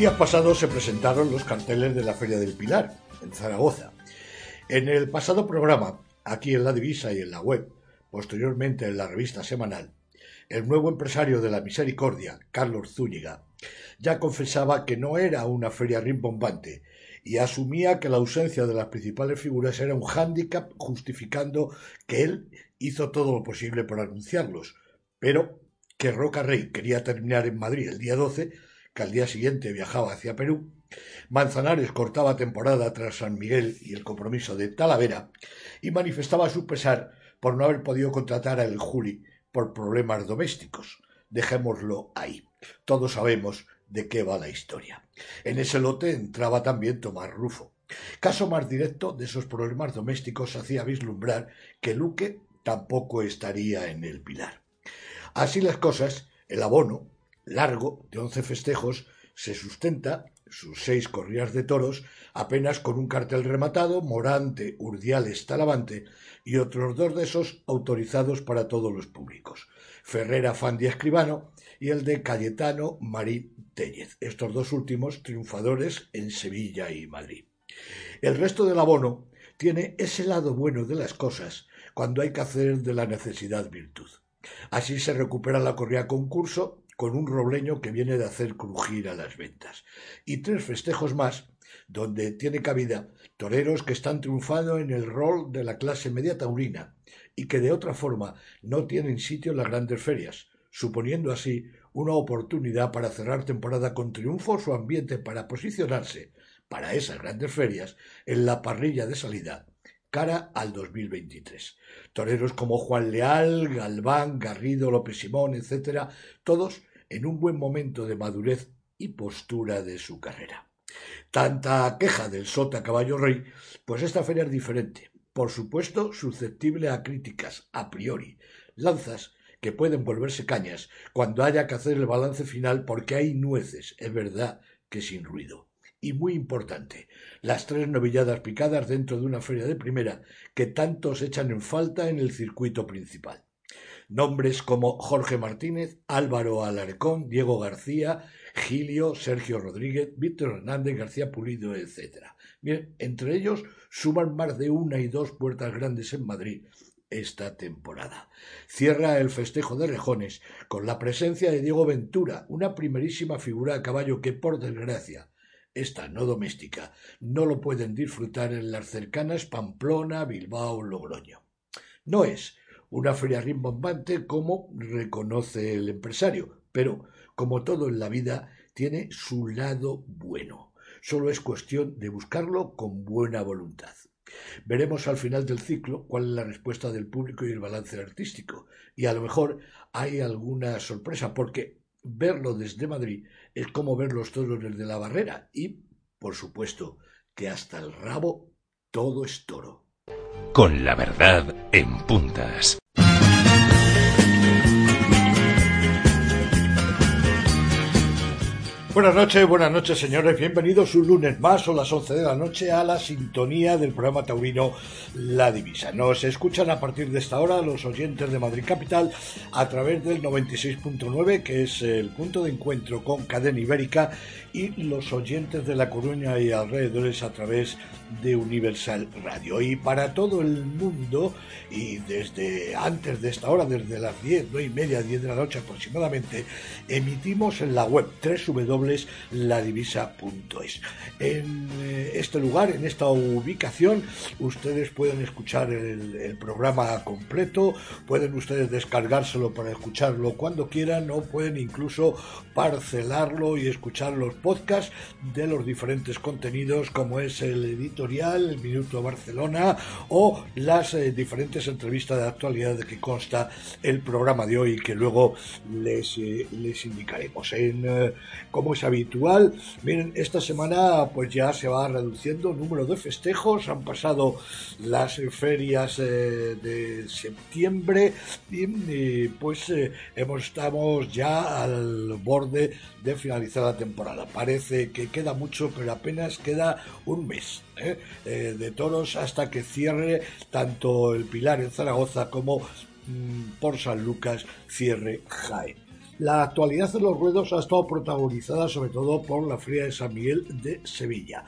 Días pasados se presentaron los carteles de la Feria del Pilar, en Zaragoza. En el pasado programa, aquí en la divisa y en la web, posteriormente en la revista semanal, el nuevo empresario de la misericordia, Carlos Zúñiga, ya confesaba que no era una feria rimbombante y asumía que la ausencia de las principales figuras era un hándicap justificando que él hizo todo lo posible por anunciarlos, pero que Roca Rey quería terminar en Madrid el día 12, que al día siguiente viajaba hacia Perú, Manzanares cortaba temporada tras San Miguel y el compromiso de Talavera, y manifestaba su pesar por no haber podido contratar a El Juli por problemas domésticos. Dejémoslo ahí. Todos sabemos de qué va la historia. En ese lote entraba también Tomás Rufo. Caso más directo de esos problemas domésticos hacía vislumbrar que Luque tampoco estaría en el pilar. Así las cosas, el abono, largo, de once festejos, se sustenta, sus seis corridas de toros, apenas con un cartel rematado, Morante, Urdiales, Talavante, y otros dos de esos autorizados para todos los públicos. Ferrera Fandi Escribano y el de Cayetano Marín Tellez, estos dos últimos triunfadores en Sevilla y Madrid. El resto del abono tiene ese lado bueno de las cosas cuando hay que hacer de la necesidad virtud. Así se recupera la correa concurso con un robleño que viene de hacer crujir a las ventas. Y tres festejos más, donde tiene cabida toreros que están triunfando en el rol de la clase media taurina y que de otra forma no tienen sitio en las grandes ferias, suponiendo así una oportunidad para cerrar temporada con triunfo su ambiente para posicionarse para esas grandes ferias en la parrilla de salida cara al 2023. Toreros como Juan Leal, Galván, Garrido, López Simón, etcétera, todos en un buen momento de madurez y postura de su carrera. Tanta queja del Sota Caballo Rey, pues esta feria es diferente, por supuesto susceptible a críticas a priori, lanzas que pueden volverse cañas cuando haya que hacer el balance final porque hay nueces, es verdad que sin ruido. Y muy importante, las tres novilladas picadas dentro de una feria de primera que tantos echan en falta en el circuito principal. Nombres como Jorge Martínez, Álvaro Alarcón, Diego García, Gilio, Sergio Rodríguez, Víctor Hernández, García Pulido, etc. Bien, entre ellos suman más de una y dos puertas grandes en Madrid esta temporada. Cierra el festejo de Rejones con la presencia de Diego Ventura, una primerísima figura a caballo que, por desgracia, esta no doméstica, no lo pueden disfrutar en las cercanas Pamplona, Bilbao, Logroño. No es una feria rimbombante como reconoce el empresario, pero, como todo en la vida, tiene su lado bueno. Solo es cuestión de buscarlo con buena voluntad. Veremos al final del ciclo cuál es la respuesta del público y el balance artístico. Y a lo mejor hay alguna sorpresa, porque verlo desde Madrid es como ver los toros desde la barrera. Y, por supuesto, que hasta el rabo todo es toro. Con la verdad en puntas. Buenas noches, buenas noches señores, bienvenidos un lunes más o las 11 de la noche a la sintonía del programa taurino La Divisa. Nos escuchan a partir de esta hora los oyentes de Madrid Capital a través del 96.9 que es el punto de encuentro con Cadena Ibérica y los oyentes de La Coruña y alrededores a través de Universal Radio. Y para todo el mundo y desde antes de esta hora, desde las 10, 9 y media, 10 de la noche aproximadamente, emitimos en la web www ladivisa.es. En eh, este lugar, en esta ubicación, ustedes pueden escuchar el, programa completo, pueden ustedes descargárselo para escucharlo cuando quieran o pueden incluso parcelarlo y escuchar los podcasts de los diferentes contenidos como es el editorial, el Minuto Barcelona o las eh, diferentes entrevistas de actualidad de que consta el programa de hoy que luego les, eh, les indicaremos. En, como es habitual. Miren, esta semana pues ya se va reduciendo el número de festejos, han pasado las ferias eh, de septiembre y, pues eh, hemos, estamos ya al borde de finalizar la temporada. Parece que queda mucho, pero apenas queda un mes. ¿Eh? de toros hasta que cierre tanto el Pilar en Zaragoza como mm, por San Lucas cierre Jaén. La actualidad de los ruedos ha estado protagonizada sobre todo por la Feria de San Miguel de Sevilla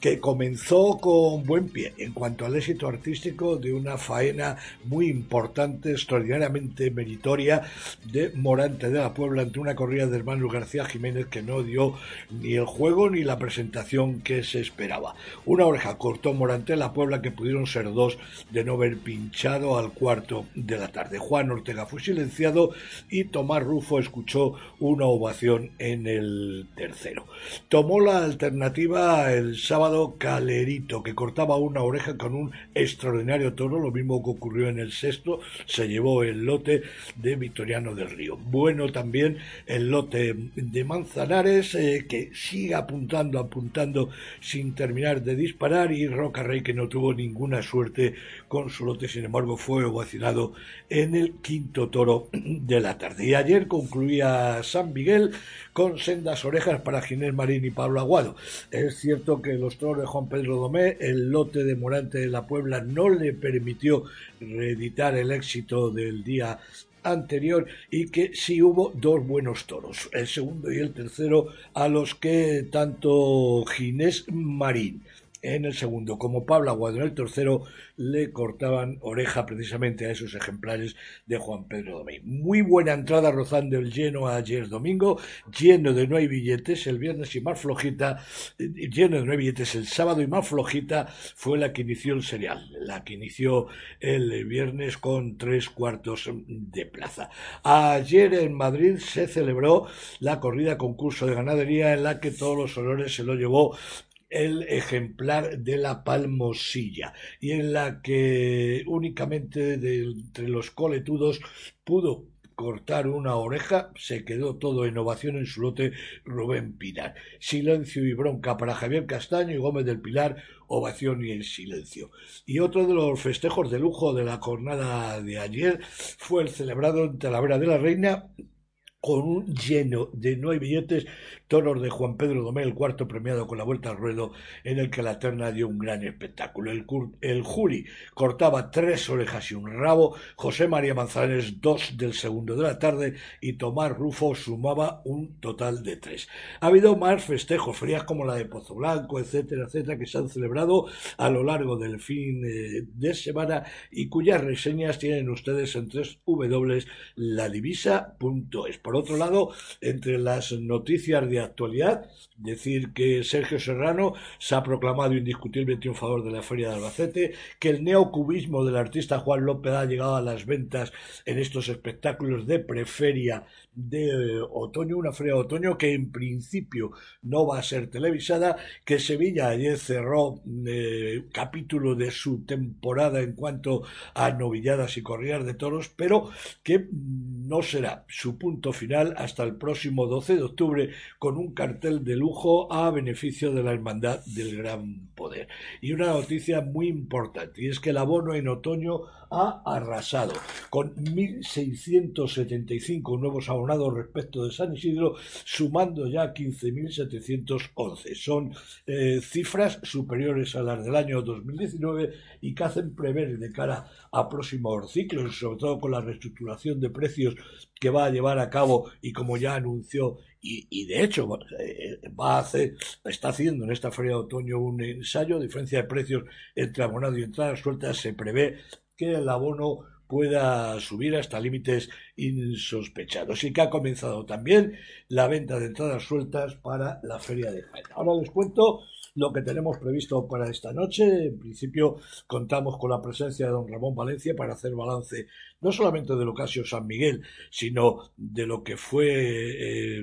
que comenzó con buen pie en cuanto al éxito artístico de una faena muy importante, extraordinariamente meritoria de Morante de la Puebla ante una corrida de hermanos García Jiménez que no dio ni el juego ni la presentación que se esperaba. Una oreja cortó Morante de la Puebla que pudieron ser dos de no haber pinchado al cuarto de la tarde. Juan Ortega fue silenciado y Tomás Rufo escuchó una ovación en el tercero. Tomó la alternativa el sábado Calerito, que cortaba una oreja con un extraordinario toro, lo mismo que ocurrió en el sexto, se llevó el lote de Victoriano del Río. Bueno también el lote de Manzanares, eh, que sigue apuntando, apuntando sin terminar de disparar, y Roca Rey, que no tuvo ninguna suerte con su lote, sin embargo, fue ovacionado en el quinto toro de la tarde. Y ayer concluía San Miguel con sendas orejas para Ginés Marín y Pablo Aguado. Es cierto que los toros de Juan Pedro Domé, el lote de Morante de la Puebla no le permitió reeditar el éxito del día anterior y que sí hubo dos buenos toros, el segundo y el tercero, a los que tanto Ginés Marín en el segundo, como Pablo Aguado en el tercero, le cortaban oreja precisamente a esos ejemplares de Juan Pedro Domingo. Muy buena entrada rozando el lleno ayer domingo, lleno de no hay billetes el viernes y más flojita, lleno de no hay billetes el sábado y más flojita fue la que inició el serial, la que inició el viernes con tres cuartos de plaza. Ayer en Madrid se celebró la corrida concurso de ganadería en la que todos los honores se lo llevó el ejemplar de la palmosilla y en la que únicamente de entre los coletudos pudo cortar una oreja, se quedó todo en ovación en su lote Rubén Pinar. Silencio y bronca para Javier Castaño y Gómez del Pilar, ovación y en silencio. Y otro de los festejos de lujo de la jornada de ayer fue el celebrado en Talavera de la Reina con un lleno de no hay billetes Toros de Juan Pedro Domé, el cuarto premiado con la vuelta al ruedo, en el que la terna dio un gran espectáculo. El, el Juli cortaba tres orejas y un rabo, José María Manzanares dos del segundo de la tarde y Tomás Rufo sumaba un total de tres. Ha habido más festejos, frías como la de Pozo Blanco, etcétera, etcétera, que se han celebrado a lo largo del fin eh, de semana y cuyas reseñas tienen ustedes en tres www.ladivisa.es. Por otro lado, entre las noticias de actualidad. Decir que Sergio Serrano se ha proclamado indiscutible triunfador de la Feria de Albacete, que el neocubismo del artista Juan López ha llegado a las ventas en estos espectáculos de preferia de otoño, una feria de otoño que en principio no va a ser televisada, que Sevilla ayer cerró eh, capítulo de su temporada en cuanto a novilladas y corridas de toros, pero que no será su punto final hasta el próximo 12 de octubre con un cartel de lujo a beneficio de la Hermandad del Gran Poder. Y una noticia muy importante, y es que el abono en otoño ha arrasado, con 1.675 nuevos abonados respecto de San Isidro, sumando ya 15.711. Son eh, cifras superiores a las del año 2019 y que hacen prever de cara a próximos ciclos, sobre todo con la reestructuración de precios que va a llevar a cabo y como ya anunció y, de hecho eh, va a hacer, está haciendo en esta feria de otoño un ensayo, diferencia de precios entre abonado y entradas sueltas, se prevé que el abono pueda subir hasta límites insospechados y que ha comenzado también la venta de entradas sueltas para la feria de Jaén. Ahora les cuento lo que tenemos previsto para esta noche. En principio contamos con la presencia de don Ramón Valencia para hacer balance no solamente del Ocasio San Miguel, sino de lo que fue eh,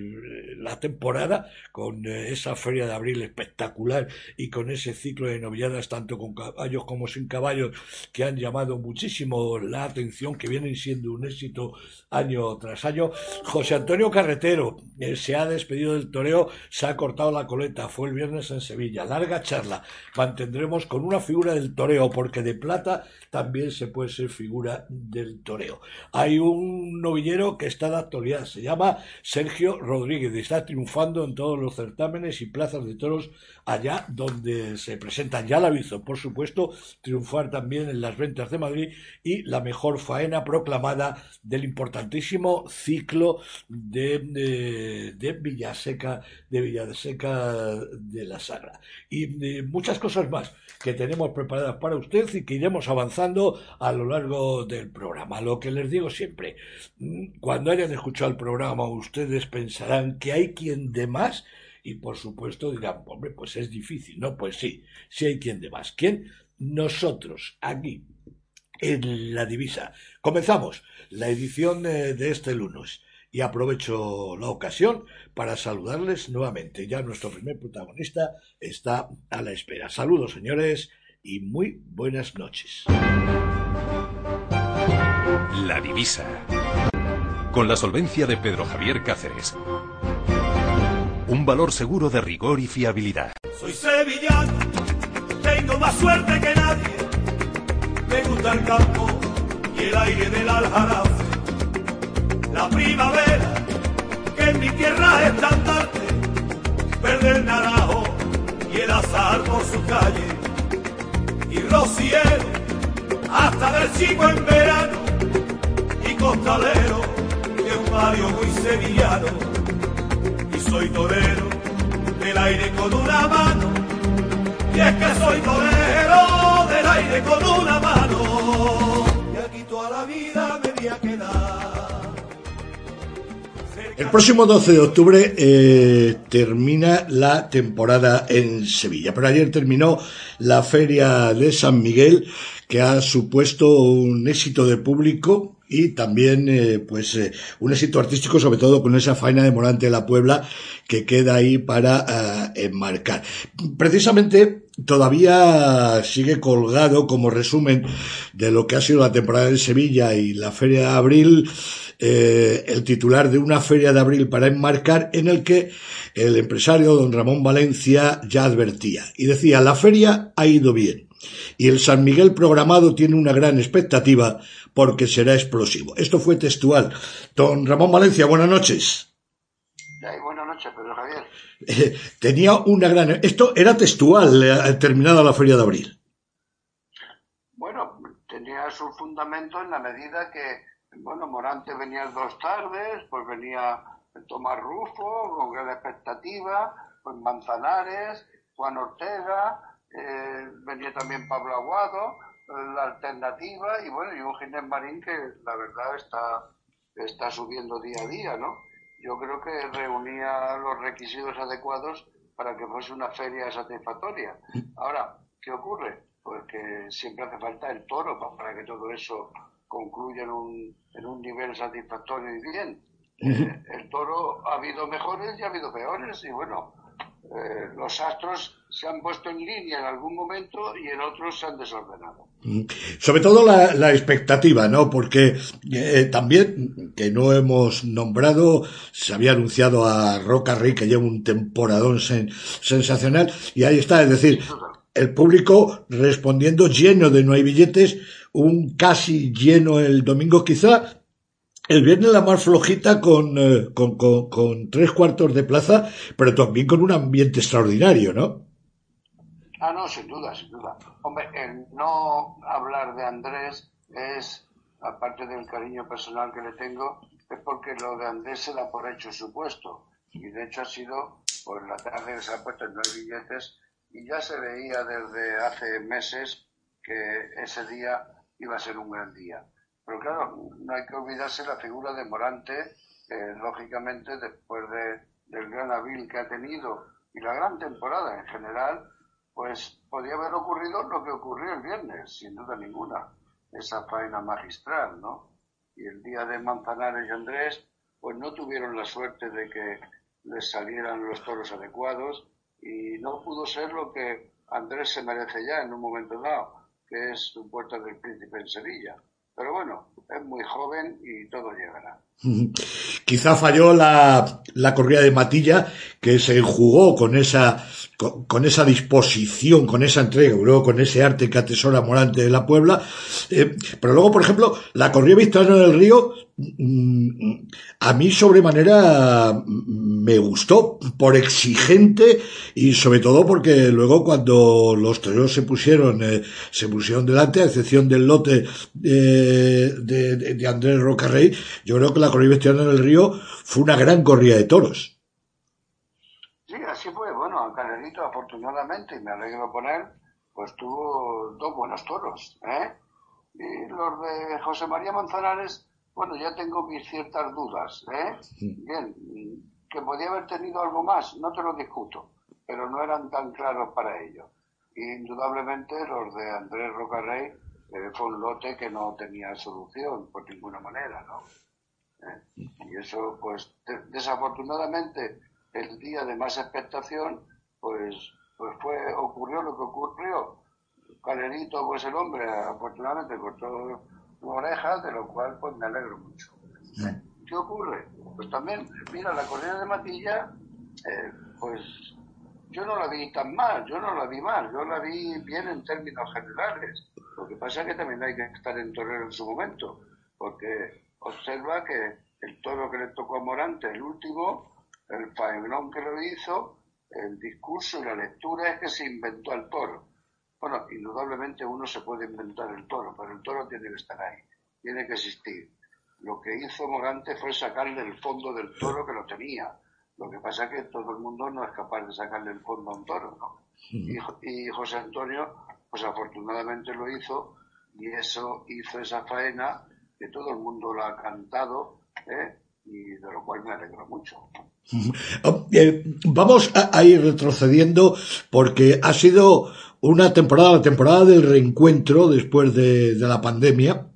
la temporada, con eh, esa feria de abril espectacular y con ese ciclo de novilladas, tanto con caballos como sin caballos, que han llamado muchísimo la atención, que vienen siendo un éxito año tras año. José Antonio Carretero eh, se ha despedido del toreo, se ha cortado la coleta, fue el viernes en Sevilla. Larga charla mantendremos con una figura del toreo, porque de plata también se puede ser figura del toreo. Hay un novillero que está de actualidad, se llama Sergio Rodríguez y está triunfando en todos los certámenes y plazas de toros allá donde se presentan. Ya la visto, por supuesto, triunfar también en las ventas de Madrid y la mejor faena proclamada del importantísimo ciclo de, de, Villaseca, de Villaseca de la Sagra. Y muchas cosas más que tenemos preparadas para usted y que iremos avanzando a lo largo del programa. Lo que les digo siempre, mm, cuando hayan escuchado el programa, ustedes pensarán que hay quien de más y por supuesto dirán, hombre, pues es difícil, ¿no? Pues sí, sí hay quien de más. ¿Quién? Nosotros, aquí, en la divisa. Comenzamos la edición eh, de este lunes y aprovecho la ocasión para saludarles nuevamente. Ya nuestro primer protagonista está a la espera. Saludos, señores, y muy buenas noches. La divisa. Con la solvencia de Pedro Javier Cáceres un valor seguro de rigor y fiabilidad. Soy sevillano, tengo más suerte que nadie. Me gusta el campo y el aire del aljarafe. La primavera, que en mi tierra es tan tarde. Verde el naranjo y el azar por su calle. Y rociero, hasta del chico en verano. Y costalero, de un barrio muy sevillano soy torero del aire con una mano. Y es que soy torero del aire con una mano. Y aquí toda la vida me voy a quedar. El próximo 12 de octubre eh, termina la temporada en Sevilla, pero ayer terminó la feria de San Miguel, que ha supuesto un éxito de público y también eh, pues eh, un éxito artístico sobre todo con esa faena de Morante de la Puebla que queda ahí para eh, enmarcar. Precisamente todavía sigue colgado como resumen de lo que ha sido la temporada de Sevilla y la feria de abril el titular de una feria de abril para enmarcar en el que el empresario don Ramón Valencia ya advertía y decía la feria ha ido bien y el San Miguel programado tiene una gran expectativa porque será explosivo. Esto fue textual. Don Ramón Valencia, buenas noches. buenas noches, Pedro Javier. Eh, tenía una gran... Esto era textual, eh, terminada la feria de abril. Bueno, tenía su fundamento en la medida que, bueno, Morante venía dos tardes, pues venía Tomás Rufo con gran expectativa, pues Manzanares, Juan Ortega, eh, venía también Pablo Aguado, la alternativa y bueno, y un Ginés Marín que la verdad está, está subiendo día a día, ¿no? Yo creo que reunía los requisitos adecuados para que fuese una feria satisfactoria. Ahora, ¿qué ocurre? Pues que siempre hace falta el toro para que todo eso concluya en un, en un nivel satisfactorio y bien. Eh, el toro ha habido mejores y ha habido peores y bueno, eh, los astros se han puesto en línea en algún momento y en otros se han desordenado. Sobre todo la, expectativa, ¿no? Porque eh, también, que no hemos nombrado, se había anunciado a Roca Rey que lleva un temporadón sensacional y ahí está, es decir, el público respondiendo lleno de no hay billetes, un casi lleno el domingo quizá, el viernes la más flojita eh, con, con, con, tres cuartos de plaza, pero también con un ambiente extraordinario, ¿no? Ah, no, sin duda, sin duda. Hombre, el no hablar de Andrés es, aparte del cariño personal que le tengo, es porque lo de Andrés se da por hecho supuesto. Y de hecho ha sido, por la tarde se ha puesto en nueve billetes y ya se veía desde hace meses que ese día iba a ser un gran día. Pero claro, no hay que olvidarse la figura de Morante, lógicamente después de, del gran abril que ha tenido y la gran temporada en general, pues podía haber ocurrido lo que ocurrió el viernes, sin duda ninguna, esa faena magistral, ¿no? Y el día de Manzanares y Andrés, pues no tuvieron la suerte de que les salieran los toros adecuados y no pudo ser lo que Andrés se merece ya en un momento dado, que es su puerta del príncipe en Sevilla. Pero bueno, es muy joven y todo llegará. Quizá falló la, la corrida de Matilla, que se jugó con esa, con, esa disposición, con esa entrega, luego con ese arte que atesora Morante de la Puebla. Eh, pero luego, por ejemplo, la corrida Victoriano del Río, a mí sobremanera me gustó, por exigente y sobre todo porque luego cuando los toreros se pusieron, eh, se pusieron delante, a excepción del lote eh, de, de, Andrés Rocarrey, yo creo que la corrida Victoriano del Río fue una gran corrida de toros. Sí, así fue. Bueno, Canelito, afortunadamente, y me alegro por él, pues tuvo dos buenos toros, ¿eh? Y los de José María Manzanares, bueno, ya tengo mis ciertas dudas, ¿eh? Bien, que podía haber tenido algo más, no te lo discuto, pero no eran tan claros para ello. indudablemente los de Andrés Rocarrey eh, fue un lote que no tenía solución por ninguna manera, ¿no? ¿Eh? Y eso, pues, desafortunadamente, el día de más expectación, pues, pues fue, ocurrió lo que ocurrió. Calerito, pues el hombre, afortunadamente cortó orejas, de lo cual pues me alegro mucho. ¿Qué ocurre? Pues también, mira, la corrida de Matilla, eh, pues yo no la vi tan mal, yo no la vi mal, yo la vi bien en términos generales. Lo que pasa es que también hay que estar en torero en su momento, porque observa que el toro que le tocó a Morante, el último, el faenón que lo hizo, el discurso y la lectura es que se inventó el toro. Bueno, indudablemente uno se puede inventar el toro, pero el toro tiene que estar ahí, tiene que existir. Lo que hizo Morante fue sacarle el fondo del toro que lo tenía. Lo que pasa es que todo el mundo no es capaz de sacarle el fondo a un toro, ¿no? Y, y José Antonio, pues afortunadamente lo hizo y eso hizo esa faena que todo el mundo lo ha cantado, ¿eh? y de lo cual me alegro mucho. Oh, eh, vamos a, ir retrocediendo porque ha sido una temporada, la temporada del reencuentro después de, la pandemia.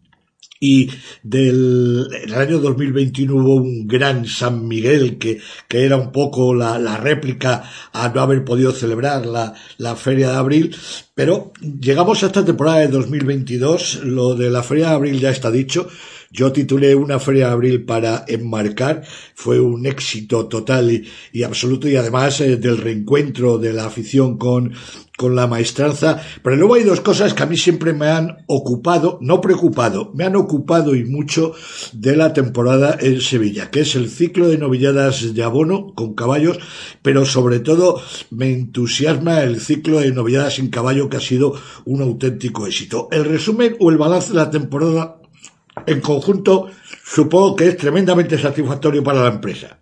Y del el año 2021 hubo un gran San Miguel que, era un poco la, la réplica a no haber podido celebrar la, la Feria de Abril. Pero llegamos a esta temporada de 2022. Lo de la Feria de Abril ya está dicho. Yo titulé una feria de abril para enmarcar, fue un éxito total y, absoluto y además eh, del reencuentro de la afición con, con la maestranza. Pero luego hay dos cosas que a mí siempre me han ocupado, no preocupado, me han ocupado y mucho de la temporada en Sevilla, que es el ciclo de novilladas de abono con caballos, pero sobre todo me entusiasma el ciclo de novilladas sin caballo que ha sido un auténtico éxito. El resumen o el balance de la temporada en conjunto, supongo que es tremendamente satisfactorio para la empresa.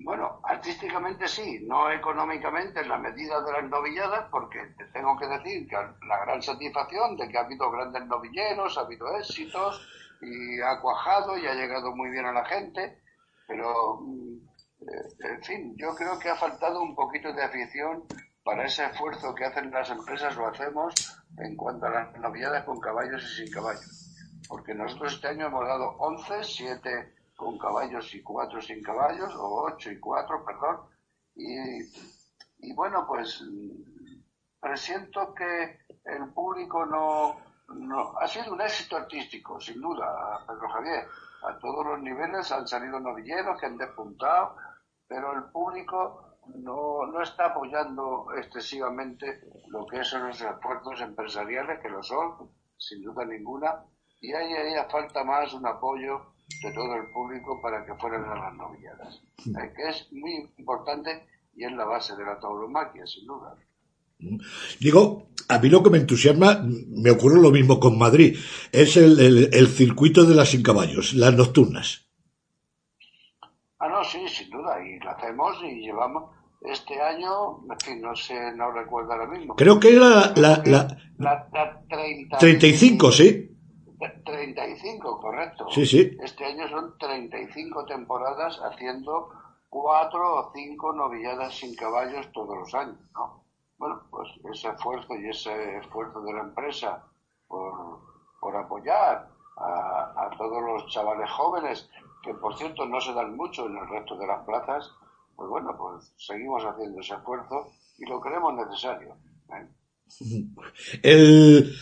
Bueno, artísticamente sí, no económicamente en la medida de las novilladas, porque tengo que decir que la gran satisfacción de que ha habido grandes novilleros, ha habido éxitos y ha cuajado y ha llegado muy bien a la gente, pero mm, eh, en fin, yo creo que ha faltado un poquito de afición para ese esfuerzo que hacen las empresas, lo hacemos en cuanto a las novilladas con caballos y sin caballos porque nosotros este año hemos dado 11, 7 con caballos y 4 sin caballos, o 8 y 4, perdón, y, y bueno, pues presiento que el público no, no, ha sido un éxito artístico, sin duda, Pedro Javier. A todos los niveles han salido novilleros que han despuntado, pero el público no, no está apoyando excesivamente lo que son los esfuerzos empresariales, que lo son, sin duda ninguna, y ahí haría falta más un apoyo de todo el público para que fueran a las novilladas, eh, que es muy importante y es la base de la tauromaquia, sin duda. Digo, a mí lo que me entusiasma, me ocurre lo mismo con Madrid, es el, el, circuito de las sin caballos, las nocturnas. Ah, no, sí, sin duda, y lo hacemos y llevamos este año, en fin, no sé, no recuerdo ahora mismo. Creo que era la, la, la, la 35, sí. 35, correcto. Sí, sí. Este año son 35 temporadas haciendo cuatro o cinco novilladas sin caballos todos los años, ¿no? Bueno, pues ese esfuerzo y ese esfuerzo de la empresa por, por apoyar a, a, todos los chavales jóvenes, que por cierto no se dan mucho en el resto de las plazas, pues bueno, pues seguimos haciendo ese esfuerzo y lo creemos necesario. ¿eh? El,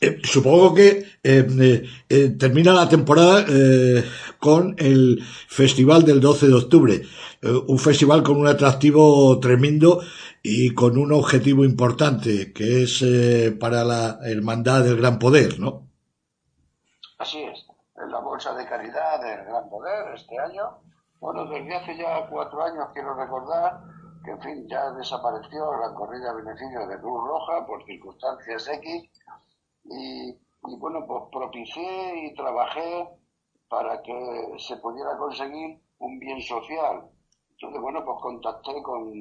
Eh, supongo que eh, eh, termina la temporada con el Festival del 12 de octubre. un festival con un atractivo tremendo y con un objetivo importante, que es para la Hermandad del Gran Poder, ¿no? Así es. En la Bolsa de Caridad del Gran Poder este año. Bueno, desde hace ya cuatro años quiero recordar que, en fin, ya desapareció la corrida a beneficio de Cruz Roja por circunstancias X y, bueno, pues propicié y trabajé para que se pudiera conseguir un bien social. Entonces, bueno, pues contacté con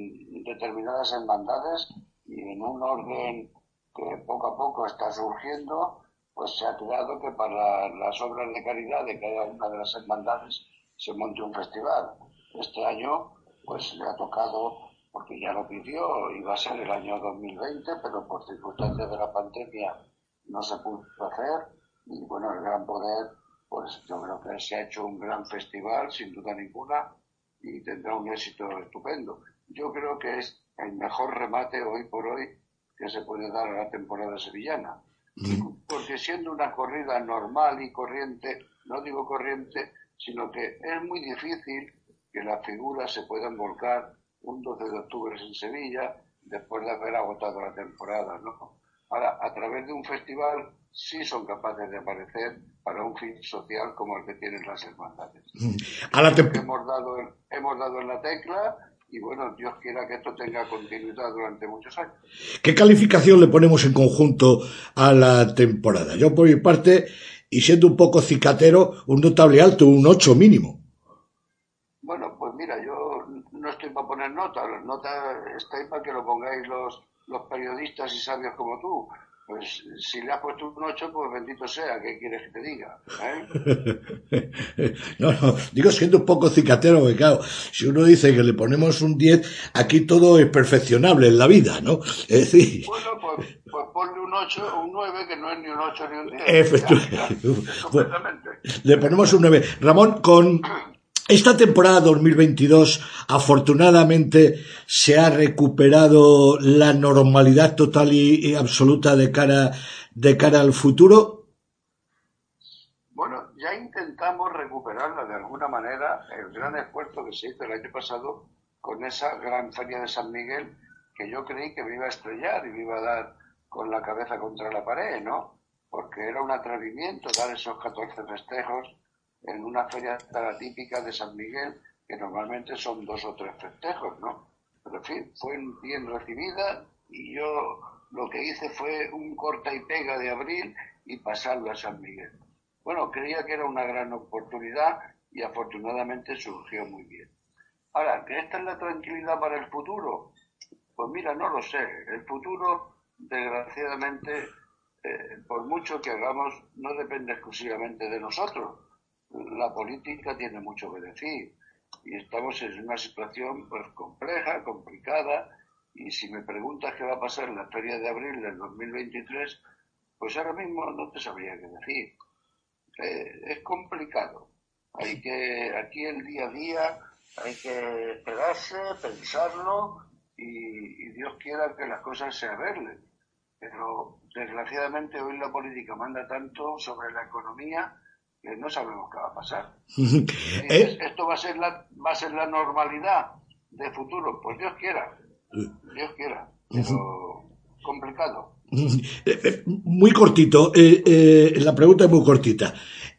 determinadas hermandades y en un orden que poco a poco está surgiendo, pues se ha creado que para las obras de caridad de cada una de las hermandades se monte un festival. Este año, pues le ha tocado, porque ya lo pidió, iba a ser el año 2020, pero por circunstancias de la pandemia no se pudo hacer y bueno, el gran poder, pues yo creo que se ha hecho un gran festival, sin duda ninguna, y tendrá un éxito estupendo. Yo creo que es el mejor remate hoy por hoy que se puede dar a la temporada sevillana. Porque siendo una corrida normal y corriente, no digo corriente, sino que es muy difícil que las figuras se puedan volcar un 12 de octubre en Sevilla después de haber agotado la temporada, ¿no? Ahora, a través de un festival sí son capaces de aparecer para un fin social como el que tienen las hermandades. Hemos, dado en, hemos dado en la tecla y bueno, Dios quiera que esto tenga continuidad durante muchos años. ¿Qué calificación le ponemos en conjunto a la temporada? Yo por mi parte, y siendo un poco cicatero, un notable alto, un 8 mínimo. Bueno, pues mira, yo no estoy para poner nota, las notas estáis para que lo pongáis los los periodistas y sabios como tú. Pues si le has puesto un 8, pues bendito sea, ¿qué quieres que te diga? ¿Eh? no, no, digo siendo un poco cicatero, porque claro, si uno dice que le ponemos un 10, aquí todo es perfeccionable en la vida, ¿no? Es decir... Bueno, pues, pues ponle un 8 o un 9, que no es ni un 8 ni un 10. Efectivamente. le ponemos un 9. Ramón, con esta temporada 2022 afortunadamente se ha recuperado la normalidad total y, absoluta de cara, de cara al futuro. Bueno, ya intentamos recuperarla de alguna manera, el gran esfuerzo que se hizo el año pasado con esa gran feria de San Miguel que yo creí que me iba a estrellar y me iba a dar con la cabeza contra la pared, ¿no? Porque era un atrevimiento dar esos 14 festejos en una feria típica de San Miguel, que normalmente son dos o tres festejos, ¿no? Pero en fin, fue bien recibida y yo lo que hice fue un corta y pega de abril y pasarlo a San Miguel. Bueno, creía que era una gran oportunidad y afortunadamente surgió muy bien. Ahora, ¿que esta es la tranquilidad para el futuro? Pues mira, no lo sé. El futuro, desgraciadamente, eh, por mucho que hagamos, no depende exclusivamente de nosotros la política tiene mucho que decir y estamos en una situación pues compleja, complicada y si me preguntas qué va a pasar en la feria de abril del 2023, pues ahora mismo no te sabría qué decir. Eh, es complicado. Hay que, aquí el día a día, hay que esperarse, pensarlo y, Dios quiera que las cosas se arreglen. Pero desgraciadamente hoy la política manda tanto sobre la economía no sabemos qué va a pasar. ¿Eh? Esto va a ser la, va a ser la normalidad de futuro, pues Dios quiera, Dios quiera, pero complicado. Eh, eh, muy cortito, la pregunta es muy cortita.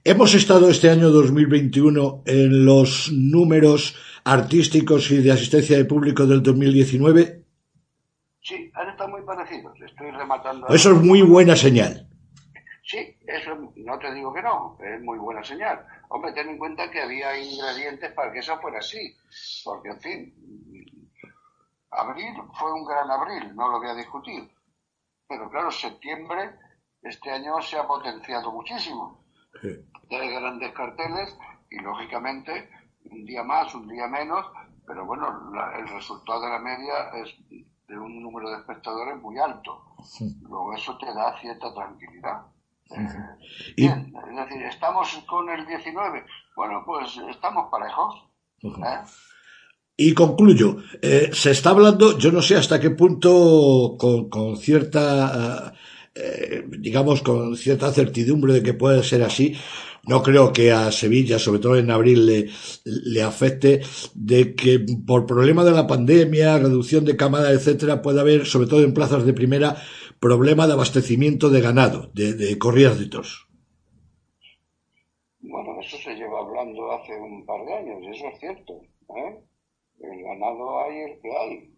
¿Hemos estado este año 2021 en los números artísticos y de asistencia de público del 2019? Sí, han estado muy parecidos. Estoy rematando. Eso es muy buena señal. Sí, eso no te digo que no, es muy buena señal. Hombre, ten en cuenta que había ingredientes para que eso fuera así, porque en fin, abril fue un gran abril, no lo voy a discutir. Pero claro, septiembre este año se ha potenciado muchísimo. Hay grandes carteles y lógicamente un día más, un día menos, pero bueno, el resultado de la media es de un número de espectadores muy alto. Luego eso te da cierta tranquilidad. Bien, es decir, estamos con el 19. Bueno, pues estamos parejos. ¿eh? Y concluyo, eh, se está hablando, yo no sé hasta qué punto, con, cierta eh, digamos, con cierta certidumbre de que puede ser así. No creo que a Sevilla, sobre todo en abril, le, le afecte de que por problema de la pandemia, reducción de cámaras, etcétera, pueda haber, sobre todo en plazas de primera, problema de abastecimiento de ganado, de, de. Bueno, eso se lleva hablando hace un par de años, eso es cierto. ¿eh? El ganado hay el que hay.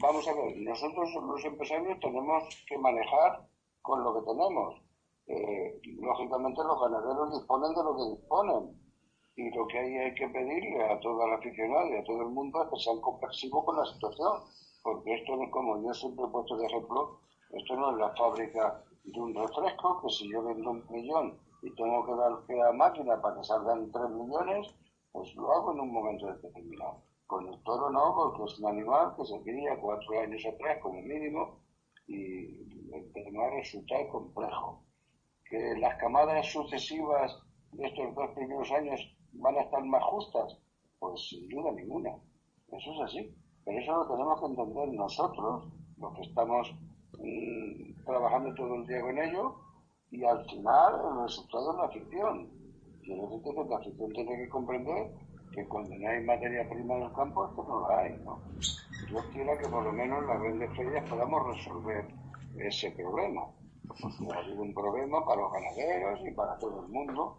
Vamos a ver, nosotros los empresarios tenemos que manejar con lo que tenemos. Eh, lógicamente los ganaderos disponen de lo que disponen. Y lo que hay, hay que pedirle a toda la aficionada y a todo el mundo es que sean comprensivos con la situación. Porque esto no es como yo siempre he puesto de ejemplo, esto no es la fábrica de un refresco, que si yo vendo un millón y tengo que dar a máquina para que salgan tres millones, pues lo hago en un momento determinado. Con el toro no, porque es un animal que se cría cuatro años atrás como mínimo y el tema resulta complejo. Que las camadas sucesivas de estos dos primeros años van a estar más justas, pues sin duda ninguna. Eso es así. Pero eso lo tenemos que entender nosotros, los que estamos mm, trabajando todo el día con ello, y al final el resultado es la ficción. Y entonces la afición tiene que comprender que cuando no hay materia prima en el campo, pues no la hay, ¿no? Yo quiero que por lo menos las grandes ferias podamos resolver ese problema. ha habido un problema para los ganaderos y para todo el mundo.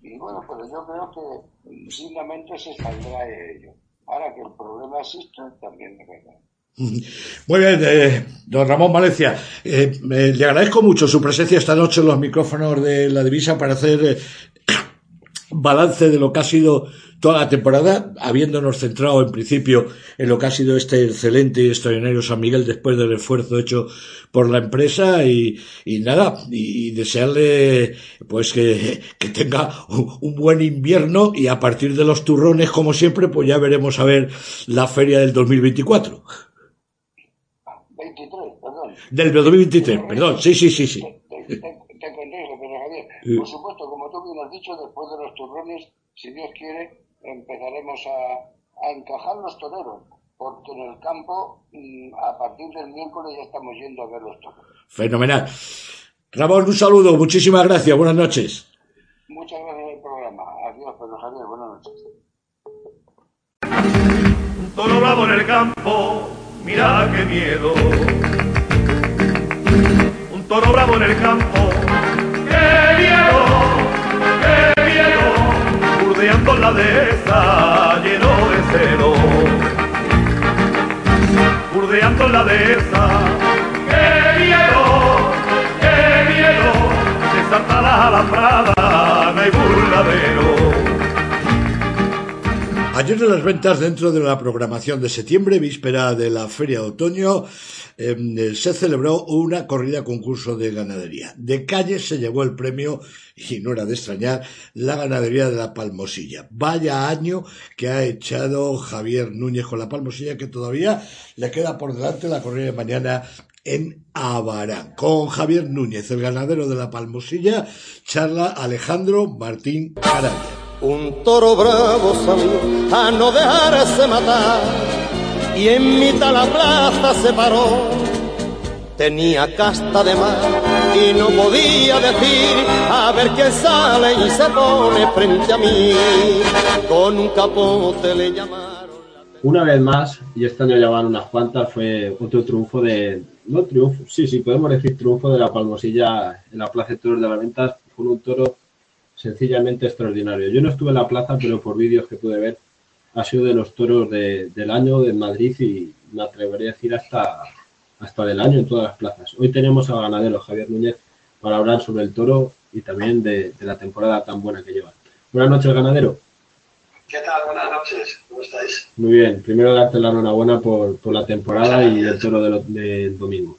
Y bueno, pero yo creo que simplemente se saldrá de ello. Ahora que el problema existe, también es verdad. Muy bien, eh, don Ramón Valencia, eh, le agradezco mucho su presencia esta noche en los micrófonos de la divisa para hacer eh, balance de lo que ha sido toda la temporada, habiéndonos centrado en principio en lo que ha sido este excelente y extraordinario San Miguel después del esfuerzo hecho por la empresa y, y nada, y, desearle pues que, que tenga un, un, buen invierno y a partir de los turrones, como siempre, pues ya veremos a ver la feria del 2024. 23, perdón. Del 2023, perdón, sí, sí, sí, sí. Te, te, te aconsejo, pero Javier, por supuesto, como tú bien has dicho, después de los turrones, si Dios quiere, empezaremos a, a encajar los toreros, porque en el campo, a partir del miércoles ya estamos yendo a ver los toros. Fenomenal. Ramón, un saludo, muchísimas gracias, buenas noches. Muchas gracias por el programa. Adiós, Pedro Javier, buenas noches. Un toro bravo en el campo, mira qué miedo. Un toro bravo en el campo, qué miedo, qué miedo. Burdeando la dehesa lleno de celo. Burdeando la dehesa, qué miedo, qué miedo. Desata la alambrada, no hay burladero. Ayer de las ventas dentro de la programación de septiembre, víspera de la Feria de Otoño, eh, se celebró una corrida concurso de ganadería. De calle se llevó el premio, y no era de extrañar, la ganadería de la Palmosilla. Vaya año que ha echado Javier Núñez con la Palmosilla, que todavía le queda por delante la corrida de mañana en Abarán. Con Javier Núñez, el ganadero de la Palmosilla, charla Alejandro Martín Caraya. Un toro bravo salió a no dejarse matar y en mitad la plaza se paró. Tenía casta de mar y no podía decir a ver quién sale y se pone frente a mí. Con un capote le llamaron. Una vez más, y este año ya van unas cuantas, fue otro triunfo de. No triunfo, sí, sí, podemos decir triunfo de la Palmosilla en la Plaza de Toros de las Ventas. Fue un toro sencillamente extraordinario. Yo no estuve en la plaza, pero por vídeos que pude ver, ha sido de los toros de, del año de Madrid y me atrevería a decir hasta, hasta del año en todas las plazas. Hoy tenemos al ganadero Javier Núñez para hablar sobre el toro y también de, de la temporada tan buena que lleva. Buenas noches, ganadero. ¿Qué tal? Buenas noches. ¿Cómo estáis? Muy bien. Primero darte la enhorabuena por, por la temporada y el toro del de domingo.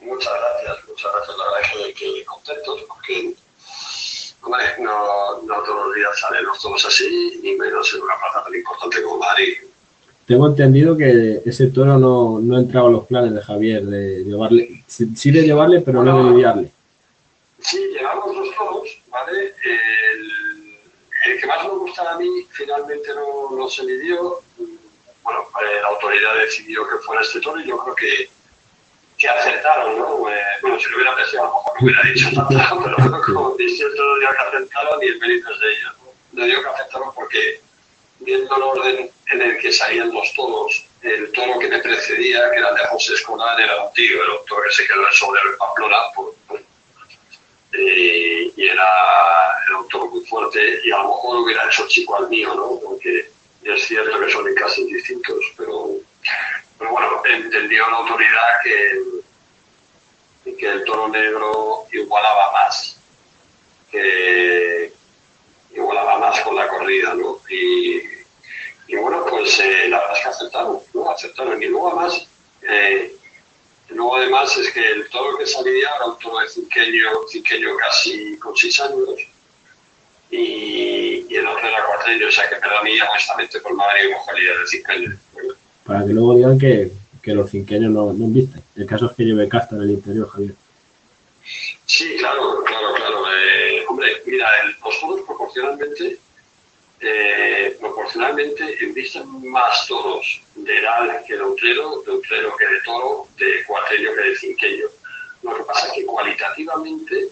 Muchas gracias, muchas gracias. La verdad es que, que contentos porque Hombre, no, no todos los días salen los toros así, ni menos en una plaza tan importante como Madrid. Tengo entendido que ese toro no, no entraba en los planes de Javier, de llevarle, sí, de llevarle, pero no de lidiarle. Sí, llevamos dos toros, ¿vale? El, el, que más me gustaba a mí finalmente no, no se lidió. Bueno, eh, la autoridad decidió que fuera este toro y yo creo que, que acertaron, ¿no? Eh, bueno, si lo hubiera pensado, a lo mejor no hubiera dicho nada, pero como dice todo dio que acertaron y el mérito es de ellos. ¿no? dio que acertaron porque, viendo el orden en el que salían los toros, el toro que me precedía, que era de José Escolar, era un tío, el toro que se quedó en sobre el Pamplona, por, eh, y era, era, un toro muy fuerte, y a lo mejor hubiera hecho chico al mío, ¿no? Porque es cierto que son en casos distintos, pero pero bueno, entendió la autoridad que, que el toro negro igualaba más, que igualaba más con la corrida, ¿no? Y, y bueno, pues eh, la verdad es que aceptaron, ¿no? Aceptaron. Y luego además, eh, luego además es que el toro que salía era un toro de cinqueño, cinqueño casi con seis años, y, y el otro era cuatreño, o sea que perdonía honestamente por madre y mujería de cinqueño para que luego digan que, que los cinqueños no, no visten. El caso es que lleve casta en el interior, Javier. Sí, claro, claro, claro. Eh, hombre, mira, el, los toros proporcionalmente, eh, proporcionalmente envisten más toros de edad que de utrero, de utrero que de toro, de cuatreño que de cinqueño. Lo que pasa es que cualitativamente,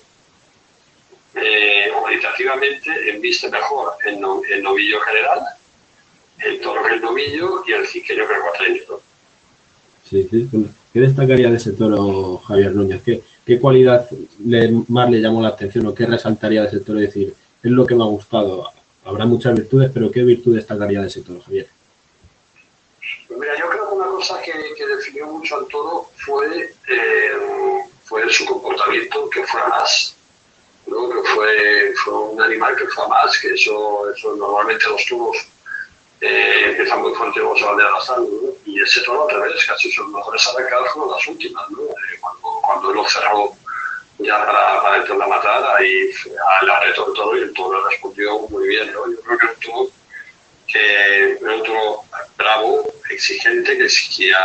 eh, cualitativamente enviste mejor en novillo general el toro que el novillo y el ciqueño que el cuatreño. Sí, sí. ¿Qué destacaría de ese toro, Javier Núñez? ¿Qué, qué cualidad le, más le llamó la atención o qué resaltaría de ese toro? Es decir, es lo que me ha gustado. Habrá muchas virtudes, pero ¿qué virtud destacaría de ese toro, Javier? Pues mira, yo creo que una cosa que, que definió mucho al toro fue, eh, fue su comportamiento, que fue más. ¿no? Que fue, fue un animal que fue más, que eso, eso normalmente los toros eh, empieza muy fuerte ¿no? Y ese toro al revés, casi sus mejores arrancadas fueron las últimas, ¿no? Eh, cuando, cuando él lo cerró ya para, para entrar a matar, ahí le apretó el toro y el toro respondió muy bien, ¿no? Yo creo que un toro que un toro bravo, exigente, que exigía